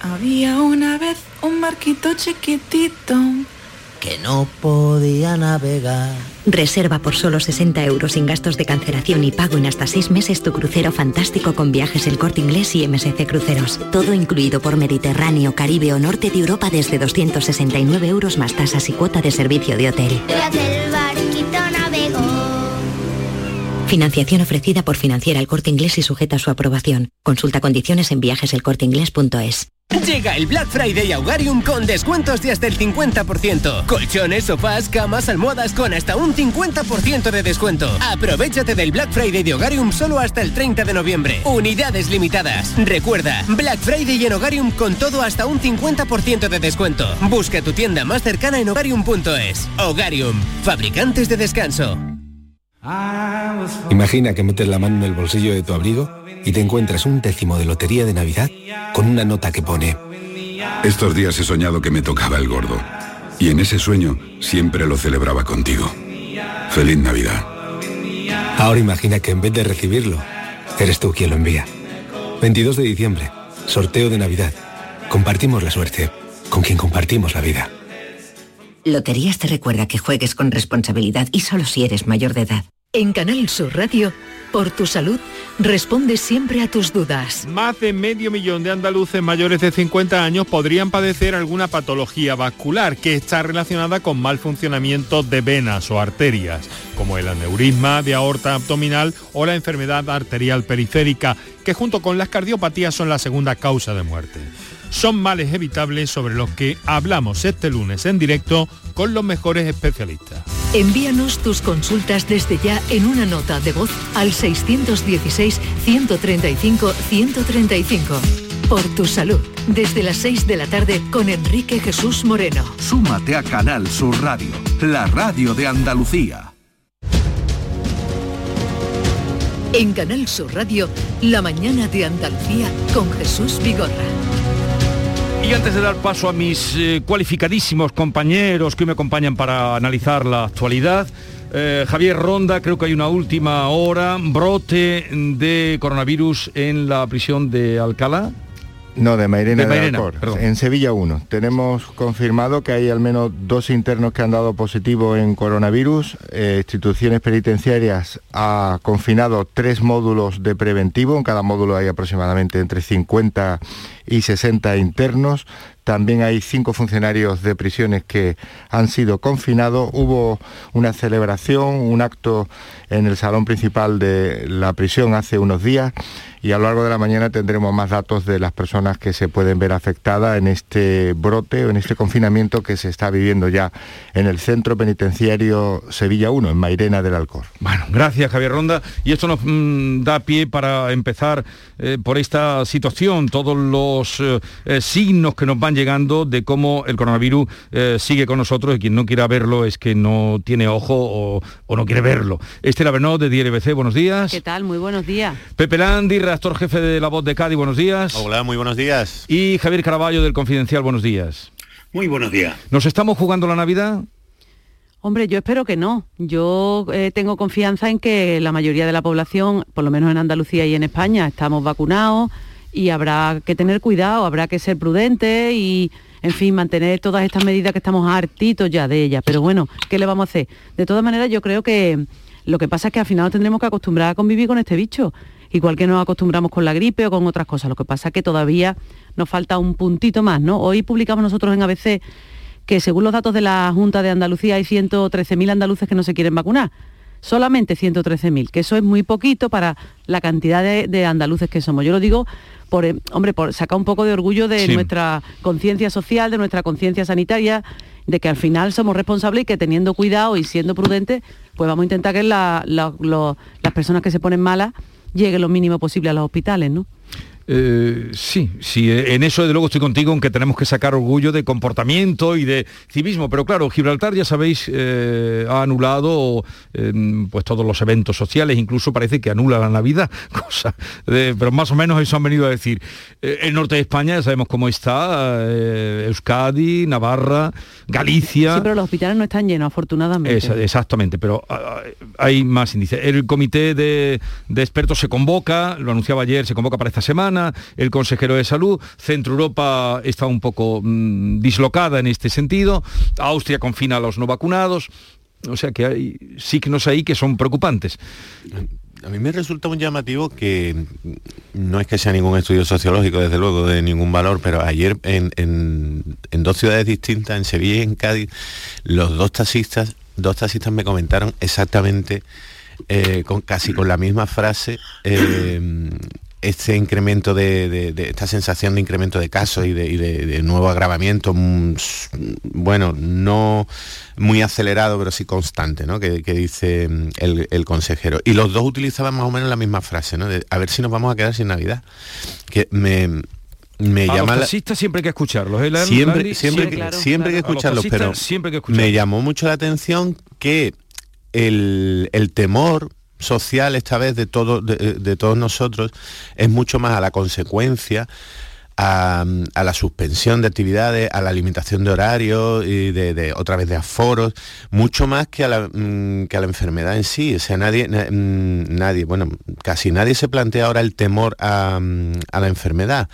Había una vez un barquito chiquitito que no podía navegar. Reserva por solo 60 euros sin gastos de cancelación y pago en hasta 6 meses tu crucero fantástico con viajes El Corte Inglés y MSC Cruceros. Todo incluido por Mediterráneo, Caribe o Norte de Europa desde 269 euros más tasas y cuota de servicio de hotel. Financiación ofrecida por Financiera El Corte Inglés y sujeta a su aprobación. Consulta condiciones en viajeselcorteinglés.es. Llega el Black Friday Augarium con descuentos de hasta el 50%. Colchones, sofás, camas, almohadas con hasta un 50% de descuento. Aprovechate del Black Friday de Hogarium solo hasta el 30 de noviembre. Unidades limitadas. Recuerda, Black Friday en Hogarium con todo hasta un 50% de descuento. Busca tu tienda más cercana en hogarium.es. Hogarium, fabricantes de descanso. Imagina que metes la mano en el bolsillo de tu abrigo y te encuentras un décimo de lotería de Navidad con una nota que pone... Estos días he soñado que me tocaba el gordo. Y en ese sueño siempre lo celebraba contigo. Feliz Navidad. Ahora imagina que en vez de recibirlo, eres tú quien lo envía. 22 de diciembre, sorteo de Navidad. Compartimos la suerte con quien compartimos la vida. Loterías te recuerda que juegues con responsabilidad y solo si eres mayor de edad. En Canal Sur Radio, por tu salud, responde siempre a tus dudas. Más de medio millón de andaluces mayores de 50 años podrían padecer alguna patología vascular que está relacionada con mal funcionamiento de venas o arterias, como el aneurisma de aorta abdominal o la enfermedad arterial periférica, que junto con las cardiopatías son la segunda causa de muerte son males evitables sobre los que hablamos este lunes en directo con los mejores especialistas. Envíanos tus consultas desde ya en una nota de voz al 616-135-135. Por tu salud, desde las 6 de la tarde con Enrique Jesús Moreno. Súmate a Canal Sur Radio, la radio de Andalucía. En Canal Sur Radio, la mañana de Andalucía con Jesús Vigorra. Y antes de dar paso a mis eh, cualificadísimos compañeros que me acompañan para analizar la actualidad, eh, Javier Ronda, creo que hay una última hora, brote de coronavirus en la prisión de Alcalá. No, de Mairena de, en Sevilla 1. Tenemos confirmado que hay al menos dos internos que han dado positivo en coronavirus. Eh, instituciones penitenciarias ha confinado tres módulos de preventivo. En cada módulo hay aproximadamente entre 50 y 60 internos. También hay cinco funcionarios de prisiones que han sido confinados. Hubo una celebración, un acto en el salón principal de la prisión hace unos días y a lo largo de la mañana tendremos más datos de las personas que se pueden ver afectadas en este brote o en este confinamiento que se está viviendo ya en el centro penitenciario Sevilla 1, en Mairena del Alcor. Bueno, gracias Javier Ronda. Y esto nos mm, da pie para empezar eh, por esta situación, todos los eh, eh, signos que nos van llegando de cómo el coronavirus sigue con nosotros y quien no quiera verlo es que no tiene ojo o, no quiere verlo. Estela de DLBC, buenos días. ¿Qué tal? Muy buenos días. Pepe Landi, redactor jefe de La Voz de Cádiz, buenos días. Hola, muy buenos días. Y Javier Caraballo del Confidencial, buenos días. Muy buenos días. ¿Nos estamos jugando la Navidad? Hombre, yo espero que no. Yo eh, tengo confianza en que la mayoría de la población, por lo menos en Andalucía y en España, estamos vacunados y habrá que tener cuidado, habrá que ser prudentes y, en fin, mantener todas estas medidas que estamos hartitos ya de ellas. Pero bueno, ¿qué le vamos a hacer? De todas maneras, yo creo que lo que pasa es que al final tendremos que acostumbrar a convivir con este bicho igual que nos acostumbramos con la gripe o con otras cosas. Lo que pasa es que todavía nos falta un puntito más, ¿no? Hoy publicamos nosotros en ABC que según los datos de la Junta de Andalucía hay 113.000 andaluces que no se quieren vacunar. Solamente 113.000, que eso es muy poquito para la cantidad de, andaluces que somos. Yo lo digo por, eh, hombre, por sacar un poco de orgullo de nuestra conciencia social, de nuestra conciencia sanitaria, de que al final somos responsables y que teniendo cuidado y siendo prudentes, pues vamos a intentar que las personas que se ponen malas llegue lo mínimo posible a los hospitales, ¿no? Eh, sí, sí, eh, en eso de luego estoy contigo, aunque tenemos que sacar orgullo de comportamiento y de civismo, pero claro, Gibraltar ya sabéis eh, ha anulado pues todos los eventos sociales, incluso parece que anula la Navidad, cosa, pero más o menos eso han venido a decir. el norte de España ya sabemos cómo está, Euskadi, Navarra, Galicia. Sí, pero los hospitales no están llenos, afortunadamente. exactamente, pero ah, ah, hay más índices. El comité de expertos se convoca, lo anunciaba ayer, se convoca para esta semana el consejero de salud, Centro Europa está un poco mm, dislocada en este sentido, Austria confina a los no vacunados, o sea que hay signos ahí que son preocupantes. A mí me resulta un llamativo que no es que sea ningún estudio sociológico, desde luego, de ningún valor, pero ayer en, dos ciudades distintas, en Sevilla y en Cádiz, los dos taxistas, dos taxistas me comentaron exactamente, eh, con, casi con la misma frase, eh, este incremento de, esta sensación de incremento de casos y de, nuevo agravamiento, mm, bueno, no muy acelerado, pero sí constante, ¿no? que, dice mm, el, consejero. Y los dos utilizaban más o menos la misma frase, ¿no? De, a ver si nos vamos a quedar sin Navidad. Que me, me llama los siempre hay que escucharlos ¿eh? siempre siempre, siempre que escucharlos pero siempre que me llamó mucho la atención que el, el temor social esta vez de, todo, de, todos nosotros es mucho más a la consecuencia, a, la suspensión de actividades, a la limitación de horarios y de, otra vez de aforos, mucho más que a, la, mm, que a la enfermedad en sí. O sea, nadie, mm, nadie, bueno, casi nadie se plantea ahora el temor a, mm, a la enfermedad.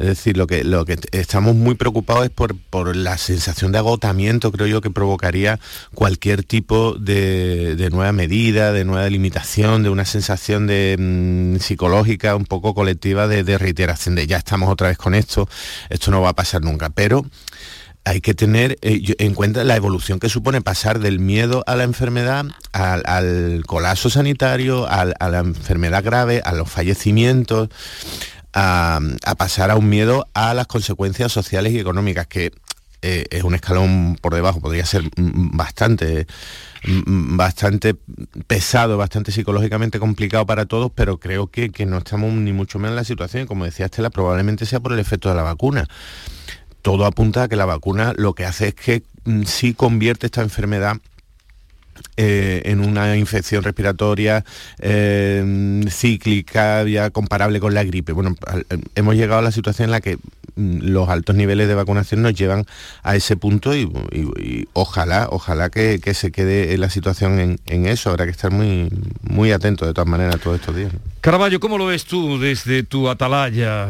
Es decir, lo que, lo que estamos muy preocupados es por, la sensación de agotamiento, creo yo, que provocaría cualquier tipo de, nueva medida, de nueva limitación, de una sensación de, mm, psicológica un poco colectiva de, reiteración, de ya estamos otra vez con esto, esto no va a pasar nunca. Pero hay que tener eh, en cuenta la evolución que supone pasar del miedo a la enfermedad al, colapso sanitario, a la enfermedad grave, a los fallecimientos a, pasar a un miedo a las consecuencias sociales y económicas, que eh, es un escalón por debajo, podría ser bastante bastante pesado, bastante psicológicamente complicado para todos, pero creo que, que, no estamos ni mucho menos en la situación, como decía Estela, probablemente sea por el efecto de la vacuna. Todo apunta a que la vacuna lo que hace es que mm, sí convierte esta enfermedad eh, en una infección respiratoria eh, cíclica, ya comparable con la gripe. Bueno, hemos llegado a la situación en la que mm, los altos niveles de vacunación nos llevan a ese punto y, ojalá, ojalá que, se quede la situación en, eso. Habrá que estar muy, muy atento de todas maneras todos estos días. Caraballo, ¿cómo lo ves tú desde tu atalaya?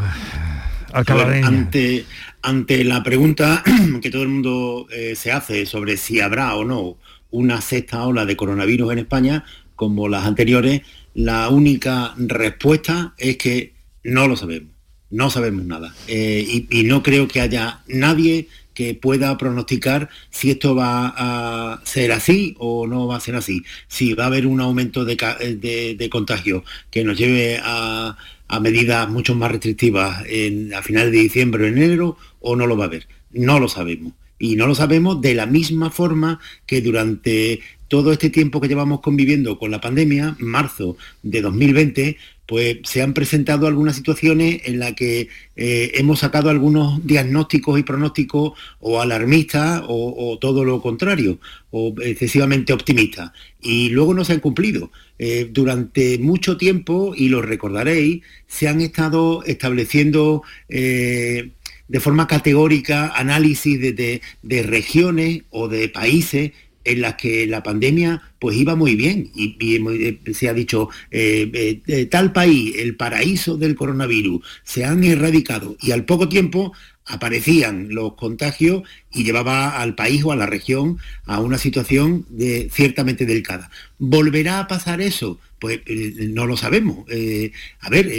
Ante, ante la pregunta que todo el mundo eh, se hace sobre si habrá o no una sexta ola de coronavirus en España, como las anteriores, la única respuesta es que no lo sabemos, no sabemos nada. Eh, y, no creo que haya nadie que pueda pronosticar si esto va a ser así o no va a ser así, si va a haber un aumento de, contagio que nos lleve a, medidas mucho más restrictivas en, a finales de diciembre o enero o no lo va a haber. No lo sabemos. Y no lo sabemos de la misma forma que durante todo este tiempo que llevamos conviviendo con la pandemia, marzo de 2020, pues se han presentado algunas situaciones en las que eh, hemos sacado algunos diagnósticos y pronósticos o alarmistas o, todo lo contrario, o excesivamente optimistas. Y luego no se han cumplido. Eh, durante mucho tiempo, y lo recordaréis, se han estado estableciendo eh, de forma categórica análisis de regiones o de países en las que la pandemia pues iba muy bien y, eh, se ha dicho eh, eh, tal país, el paraíso del coronavirus, se han erradicado y al poco tiempo aparecían los contagios y llevaba al país o a la región a una situación de, ciertamente delicada. ¿Volverá a pasar eso? Pues no lo sabemos. a ver,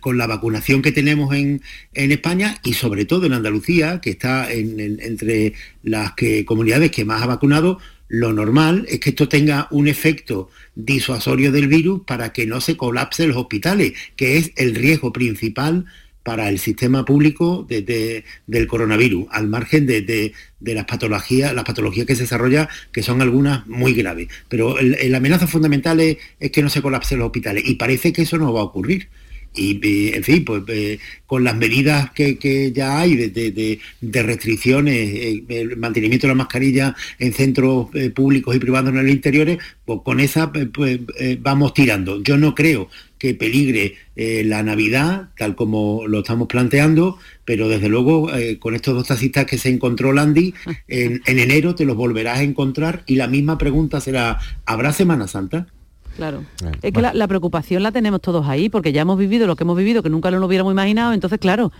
con la vacunación que tenemos en, España y sobre todo en Andalucía, que está entre las que, comunidades que más ha vacunado, lo normal es que esto tenga un efecto disuasorio del virus para que no se colapsen los hospitales, que es el riesgo principal para el sistema público del coronavirus, al margen de, las patologías, las patologías que se desarrollan, que son algunas muy graves. Pero la amenaza fundamental es, es, que no se colapsen los hospitales y parece que eso no va a ocurrir y, en fin, pues eh, con las medidas que, ya hay de, restricciones, eh, el mantenimiento de la mascarilla en centros eh, públicos y privados en los interiores, pues con esa pues, vamos tirando. Yo no creo que peligre la Navidad, tal como lo estamos planteando, pero desde luego con estos dos taxistas que se encontró Landy, en enero te los volverás a encontrar y la misma pregunta será, ¿habrá Semana Santa? Claro. es que la, preocupación la tenemos todos ahí, porque ya hemos vivido lo que hemos vivido, que nunca lo hubiéramos imaginado, entonces claro,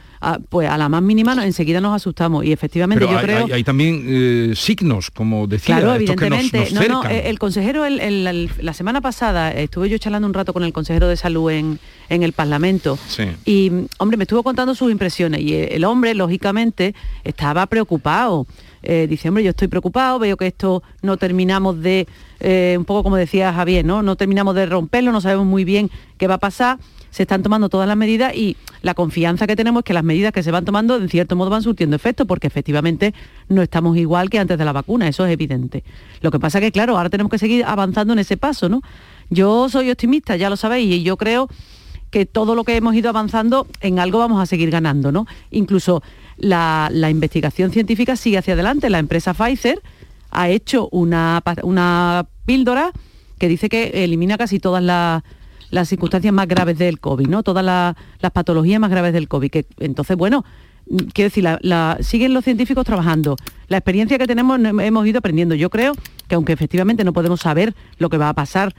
pues a la más mínima enseguida nos asustamos. Y efectivamente yo creo. Hay, también eh, signos, como decía, claro, evidentemente. no, no, el consejero, la semana pasada estuve yo charlando un rato con el consejero de salud en, en el Parlamento. Y hombre, me estuvo contando sus impresiones. Y el hombre, lógicamente, estaba preocupado. Eh, dice, hombre, yo estoy preocupado, veo que esto no terminamos de, eh, un poco como decía Javier, ¿no? No terminamos de romperlo, no sabemos muy bien qué va a pasar, se están tomando todas las medidas y la confianza que tenemos es que las medidas que se van tomando en cierto modo van surtiendo efecto, porque efectivamente no estamos igual que antes de la vacuna, eso es evidente. Lo que pasa que, claro, ahora tenemos que seguir avanzando en ese paso, ¿no? Yo soy optimista, ya lo sabéis, y yo creo que todo lo que hemos ido avanzando en algo vamos a seguir ganando, ¿no? Incluso la, investigación científica sigue hacia adelante. La empresa Pfizer ha hecho una, una píldora que dice que elimina casi todas las, circunstancias más graves del COVID, ¿no? Todas las patologías más graves del COVID. Que, entonces, bueno, quiero decir, siguen los científicos trabajando. La experiencia que tenemos hemos ido aprendiendo. Yo creo que aunque efectivamente no podemos saber lo que va a pasar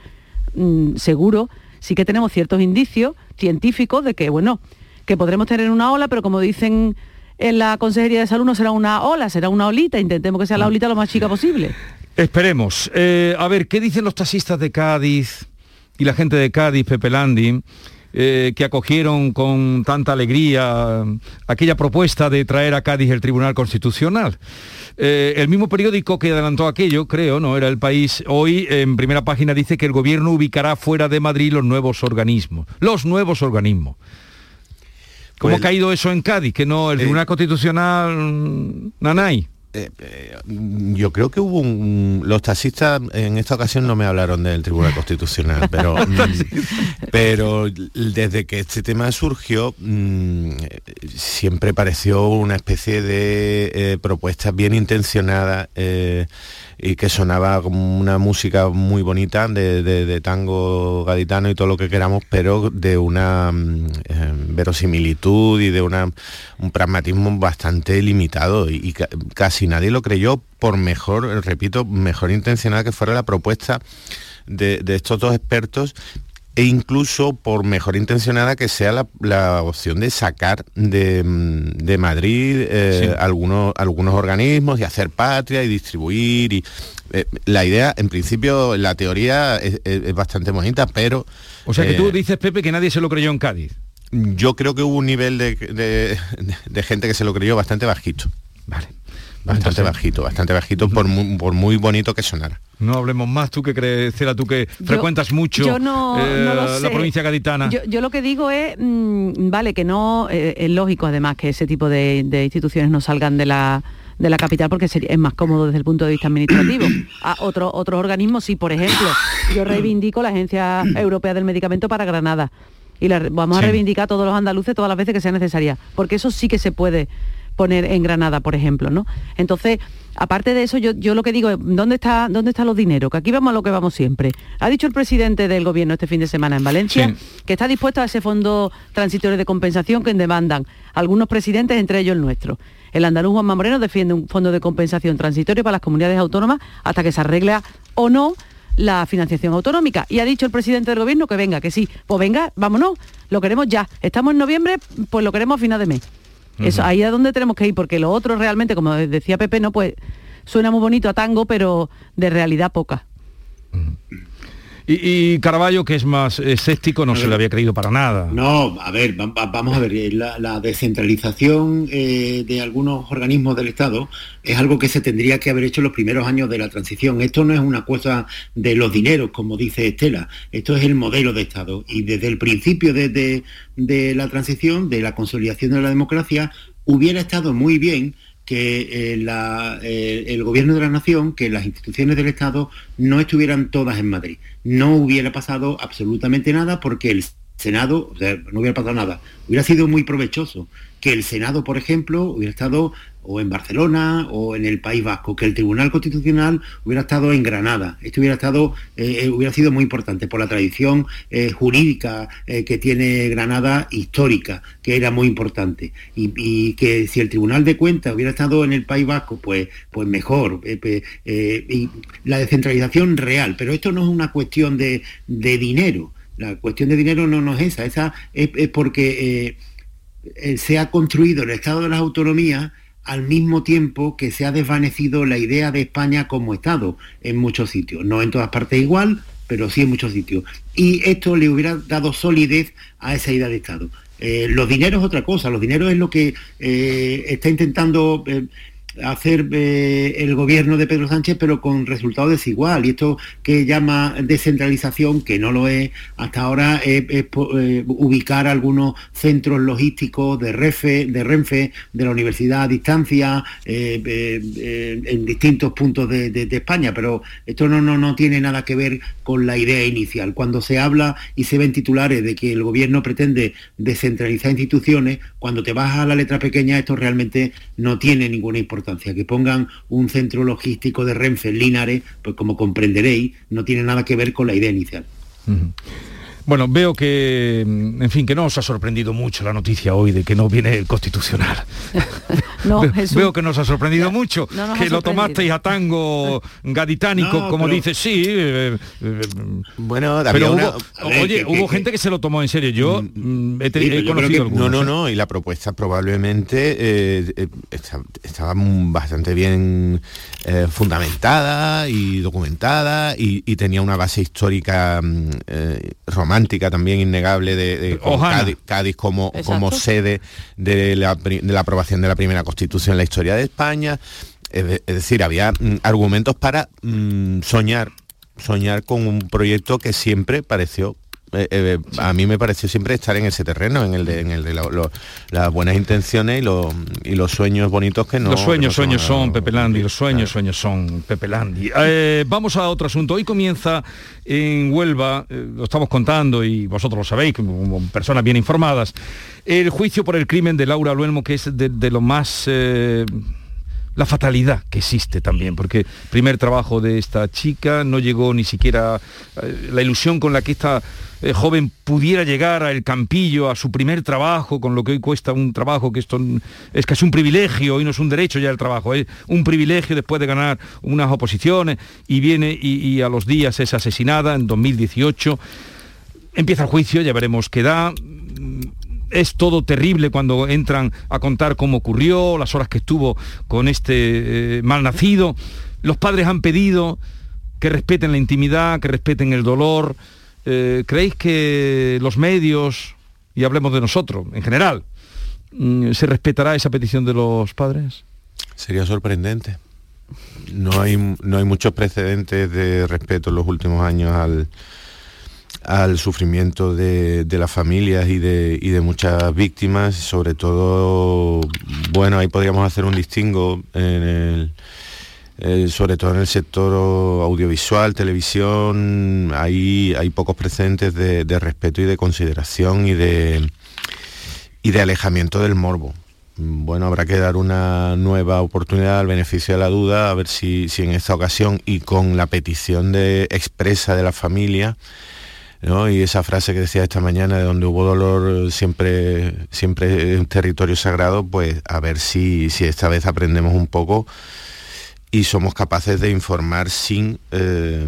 mm, seguro, sí que tenemos ciertos indicios científicos de que, bueno, que podremos tener una ola, pero como dicen en la Consejería de Salud no será una ola, será una olita, intentemos que sea la olita lo más chica posible. Esperemos. Eh, a ver, ¿qué dicen los taxistas de Cádiz y la gente de Cádiz, Pepe Landi? Eh, que acogieron con tanta alegría aquella propuesta de traer a Cádiz el Tribunal Constitucional. Eh, el mismo periódico que adelantó aquello, creo, no era el país, hoy en primera página dice que el gobierno ubicará fuera de Madrid los nuevos organismos. Los nuevos organismos. ¿Cómo ha pues caído eso en Cádiz? Que no, el Tribunal Constitucional, Nanay. Eh, eh, yo creo que hubo un, los taxistas en esta ocasión no me hablaron del Tribunal Constitucional, pero, mm, pero desde que este tema surgió mm, siempre pareció una especie de eh, propuesta bien intencionada y que sonaba como una música muy bonita de, tango gaditano y todo lo que queramos, pero de una mm, eh, verosimilitud y de una, un pragmatismo bastante limitado y, casi nadie lo creyó por mejor, repito, mejor intencionada que fuera la propuesta de, de, estos dos expertos e incluso por mejor intencionada que sea la, opción de sacar de, Madrid eh, algunos, algunos organismos y hacer patria y distribuir. Y, eh, la idea, en principio, la teoría es, bastante bonita, pero... O sea que tú eh, dices, Pepe, que nadie se lo creyó en Cádiz. Yo creo que hubo un nivel de, de gente que se lo creyó bastante bajito. Vale. Bastante bajito, bastante bajito por muy, bonito que sonara. No hablemos más, tú que crees, Cera, tú que frecuentas mucho eh, la provincia gaditana. Yo, lo que digo es, mm, vale, que no, eh, es lógico además que ese tipo de, instituciones no salgan de la de la capital porque es más cómodo desde el punto de vista administrativo. A otro, otros organismos, sí, por ejemplo, yo reivindico la Agencia Europea del Medicamento para Granada y la, vamos a reivindicar a todos los andaluces todas las veces que sea necesaria, porque eso sí que se puede poner en Granada, por ejemplo, ¿no? Entonces, aparte de eso, yo, yo lo que digo es, ¿dónde, está, ¿dónde están los dineros? Que aquí vamos a lo que vamos siempre. Ha dicho el presidente del gobierno este fin de semana en Valencia que está dispuesto a ese fondo transitorio de compensación que demandan algunos presidentes, entre ellos el nuestro. El andaluz Juan Moreno defiende un fondo de compensación transitorio para las comunidades autónomas hasta que se arregle o no la financiación autonómica. Y ha dicho el presidente del gobierno que venga, que sí. Pues venga, vámonos, lo queremos ya. Estamos en noviembre, pues lo queremos a final de mes. Eso, ahí es donde tenemos que ir, porque lo otro realmente, como decía Pepe, no pues suena muy bonito a tango, pero de realidad poca. Y, Caraballo, que es más escéptico, no se le había creído para nada. No, a ver, vamos a ver, eh, la, descentralización eh, de algunos organismos del Estado es algo que se tendría que haber hecho en los primeros años de la transición. Esto no es una cosa de los dineros, como dice Estela, esto es el modelo de Estado. Y desde el principio de la transición, de la consolidación de la democracia, hubiera estado muy bien que eh, eh, el gobierno de la nación, que las instituciones del Estado no estuvieran todas en Madrid. No hubiera pasado absolutamente nada porque el Senado, o sea, no hubiera pasado nada. Hubiera sido muy provechoso que el Senado, por ejemplo, hubiera estado o en Barcelona o en el País Vasco, que el Tribunal Constitucional hubiera estado en Granada. Esto hubiera, estado, eh, eh, hubiera sido muy importante por la tradición eh, jurídica que tiene Granada histórica, que era muy importante. Y, que si el Tribunal de Cuentas hubiera estado en el País Vasco, pues, pues mejor. y la descentralización real. Pero esto no es una cuestión de, dinero. La cuestión de dinero no, no es esa. Esa es, es porque se ha construido el Estado de las Autonomías al mismo tiempo que se ha desvanecido la idea de España como Estado en muchos sitios. No en todas partes igual, pero sí en muchos sitios. Y esto le hubiera dado solidez a esa idea de Estado. Eh, los dineros es otra cosa, los dineros es lo que eh, está intentando eh, hacer eh, el gobierno de Pedro Sánchez, pero con resultado desigual. Y esto que llama descentralización, que no lo es hasta ahora, es, eh, ubicar algunos centros logísticos de, Refe, de Renfe, de la universidad a distancia, eh, en distintos puntos de, España. Pero esto no, no, no tiene nada que ver con la idea inicial. Cuando se habla y se ven titulares de que el gobierno pretende descentralizar instituciones, cuando te vas a la letra pequeña, esto realmente no tiene ninguna importancia que pongan un centro logístico de Renfe en Linares, pues como comprenderéis, no tiene nada que ver con la idea inicial. Bueno, veo que, en fin, que no os ha sorprendido mucho la noticia hoy de que no viene el constitucional. no, veo que nos ha sorprendido mucho, que lo tomasteis a tango gaditánico, como dice, sí. Eh, eh, bueno, pero hubo, oye, hubo gente que se lo tomó en serio. Yo mm, mm, he, conocido No, no, ¿eh? no, y la propuesta probablemente estaba bastante bien fundamentada y documentada y, tenía una base histórica mm, romántica también innegable de, Cádiz, como, como sede de la, aprobación de la primera constitución en la historia de España. Es, decir, había mm, argumentos para mm, soñar, soñar con un proyecto que siempre pareció eh, eh, a mí me pareció siempre estar en ese terreno, en el de, en el de las buenas intenciones y, y, los sueños bonitos que no... Los sueños, sueños son, Pepe Landi, los sueños, sueños son, Pepe Landi. Eh, vamos a otro asunto. Hoy comienza en Huelva, lo estamos contando y vosotros lo sabéis, como personas bien informadas, el juicio por el crimen de Laura Luelmo, que es de, lo más la fatalidad que existe también, porque primer trabajo de esta chica no llegó ni siquiera eh, la ilusión con la que esta eh, joven pudiera llegar al campillo, a su primer trabajo, con lo que hoy cuesta un trabajo que esto es casi un privilegio, hoy no es un derecho ya el trabajo, es un privilegio después de ganar unas oposiciones y viene y a los días es asesinada en 2018. Empieza el juicio, ya veremos qué da es todo terrible cuando entran a contar cómo ocurrió, las horas que estuvo con este eh, malnacido. Los padres han pedido que respeten la intimidad, que respeten el dolor. Eh, ¿Creéis que los medios, y hablemos de nosotros en general, mm, se respetará esa petición de los padres? Sería sorprendente. No hay, no hay muchos precedentes de respeto en los últimos años al, al sufrimiento de, las familias y de, y de, muchas víctimas, sobre todo, bueno, ahí podríamos hacer un distingo el, sobre todo en el sector audiovisual, televisión, hay, hay pocos precedentes de, respeto y de consideración y de, y de alejamiento del morbo. Bueno, habrá que dar una nueva oportunidad al beneficio de la duda, a ver si, si en esta ocasión y con la petición de, expresa de la familia, y esa frase que decía esta mañana de donde hubo dolor siempre, siempre es un territorio sagrado, pues a ver si, si esta vez aprendemos un poco y somos capaces de informar sin eh,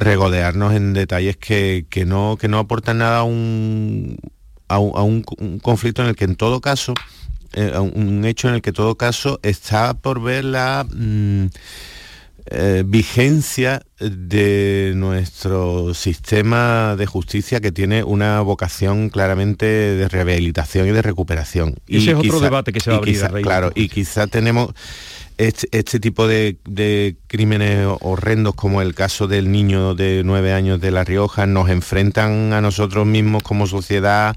regodearnos en detalles que, no, que no aportan nada a un, a conflicto en el que en todo caso, eh, un hecho en el que en todo caso está por ver la... Mm, eh, vigencia de nuestro sistema de justicia que tiene una vocación claramente de rehabilitación y de recuperación. Y ese es otro debate que se va a abrir. claro, y quizá tenemos este, este tipo de, crímenes horrendos como el caso del niño de nueve años de La Rioja nos enfrentan a nosotros mismos como sociedad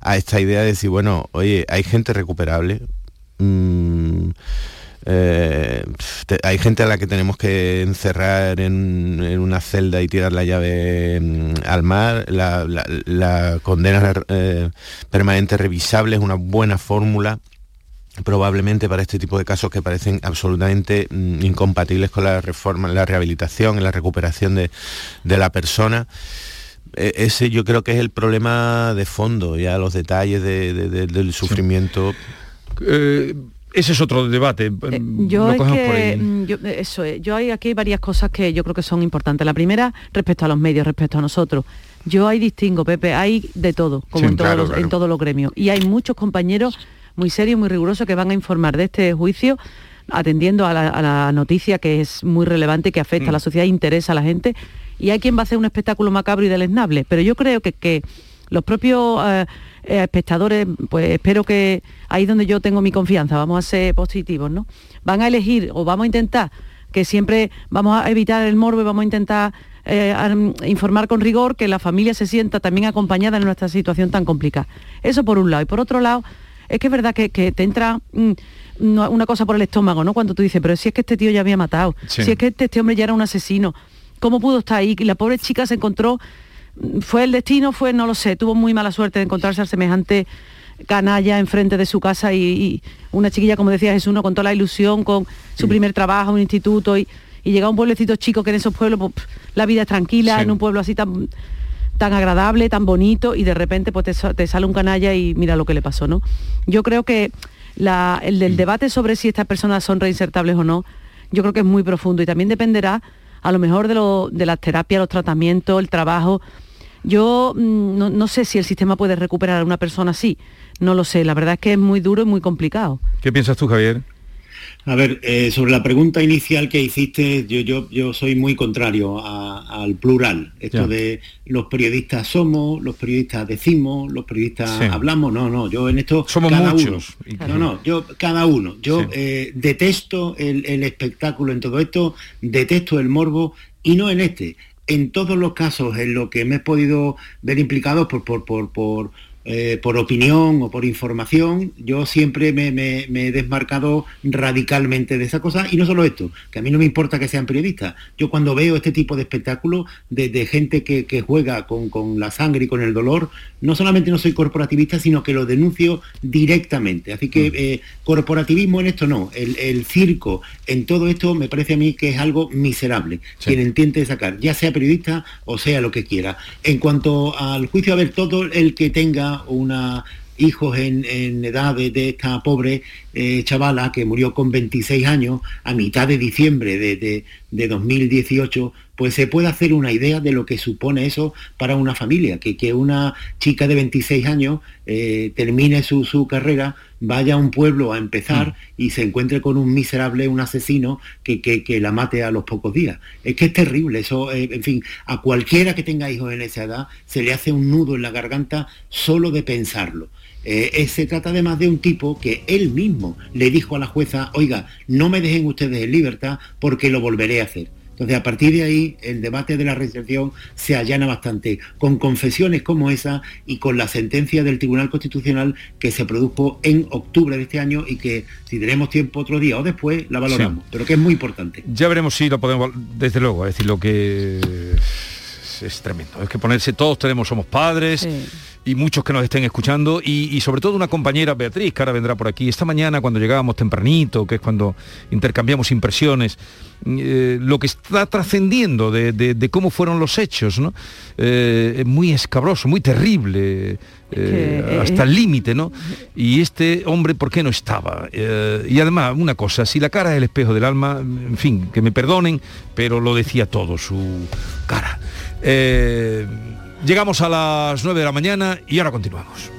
a esta idea de decir, bueno, oye, hay gente recuperable. Mm, eh, hay gente a la que tenemos que encerrar en, una celda y tirar la llave mm, al mar. La, condena eh, permanente revisable es una buena fórmula probablemente para este tipo de casos que parecen absolutamente mm, incompatibles con la reforma, la rehabilitación, la recuperación de, la persona e, ese yo creo que es el problema de fondo, ya los detalles del sufrimiento. Eh, ese es otro debate. Eh, yo es que, mm, eso es, yo hay aquí varias cosas que yo creo que son importantes. La primera, respecto a los medios, respecto a nosotros. Yo hay distingo, Pepe, hay de todo, como en, todos los, en todos los gremios. Y hay muchos compañeros muy serios, muy rigurosos, que van a informar de este juicio atendiendo a la, noticia que es muy relevante, que afecta a la mm. sociedad, interesa a la gente. Y hay quien va a hacer un espectáculo macabro y deleznable. Pero yo creo que, que los propios... Eh, eh, espectadores, pues espero que ahí donde yo tengo mi confianza, vamos a ser positivos, ¿no? Van a elegir o vamos a intentar que siempre vamos a evitar el morbo y vamos a intentar eh, informar con rigor, que la familia se sienta también acompañada en nuestra situación tan complicada. Eso por un lado. Y por otro lado, es que es verdad que, te entra mm, una cosa por el estómago, ¿no? Cuando tú dices, pero si es que este tío ya había matado, si es que este, este, hombre ya era un asesino, ¿cómo pudo estar ahí? Y la pobre chica se encontró fue el destino, fue, no lo sé, tuvo muy mala suerte de encontrarse al semejante canalla enfrente de su casa y, una chiquilla, como decía Jesús, con toda la ilusión, con su primer trabajo, un instituto y, llega a un pueblecito chico que en esos pueblos pues, la vida es tranquila, en un pueblo así tan tan agradable, tan bonito y de repente pues te, sale un canalla y mira lo que le pasó, ¿no? Yo creo que el del debate sobre si estas personas son reinsertables o no, yo creo que es muy profundo y también dependerá a lo mejor de, lo, de las terapias, los tratamientos, el trabajo, yo mm, no, sé si el sistema puede recuperar a una persona así, no lo sé, la verdad es que es muy duro y muy complicado. ¿Qué piensas tú, Javier? A ver, eh, sobre la pregunta inicial que hiciste, yo, yo, yo soy muy contrario al plural. Esto de los periodistas somos, los periodistas decimos, los periodistas hablamos. No, no, yo en esto... Somos muchos. No, no, yo cada uno. Yo eh, detesto el, el espectáculo en todo esto, detesto el morbo y no en este en todos los casos en los que me he podido ver implicado por, por, por, por eh, por opinión o por información, yo siempre me, he desmarcado radicalmente de esa cosa. Y no solo esto, que a mí no me importa que sean periodistas. Yo cuando veo este tipo de espectáculos de, gente que, juega con, la sangre y con el dolor, no solamente no soy corporativista, sino que lo denuncio directamente. Así que mm. eh, corporativismo en esto no. El, circo en todo esto me parece a mí que es algo miserable. Quien entiende sacar, ya sea periodista o sea lo que quiera. En cuanto al juicio, a ver, todo el que tenga una hijos en, edad de, esta pobre eh, chavala que murió con 26 años a mitad de diciembre de, 2018, pues se puede hacer una idea de lo que supone eso para una familia, que, que una chica de 26 años eh, termine su, su, carrera, vaya a un pueblo a empezar mm. y se encuentre con un miserable, un asesino que, que, la mate a los pocos días. Es que es terrible, eso, eh, en fin, a cualquiera que tenga hijos en esa edad se le hace un nudo en la garganta solo de pensarlo. Eh, se trata además de un tipo que él mismo le dijo a la jueza, oiga, no me dejen ustedes en libertad porque lo volveré a hacer. Entonces, a partir de ahí, el debate de la recepción se allana bastante, con confesiones como esa y con la sentencia del Tribunal Constitucional que se produjo en octubre de este año y que, si tenemos tiempo otro día o después, la valoramos, pero que es muy importante. Ya veremos si lo podemos, desde luego, es decir, lo que es, tremendo. Es que ponerse, todos tenemos, somos padres y muchos que nos estén escuchando y, sobre todo una compañera, Beatriz, que ahora vendrá por aquí, esta mañana cuando llegábamos tempranito, que es cuando intercambiamos impresiones, eh, lo que está trascendiendo de, cómo fueron los hechos, ¿no? Eh, es muy escabroso, muy terrible. Eh, hasta el límite, ¿no? Y este hombre, ¿por qué no estaba? y además, una cosa, si la cara es el espejo del alma, en fin, que me perdonen, pero lo decía todo, su cara. Llegamos a las 9 de la mañana y ahora continuamos.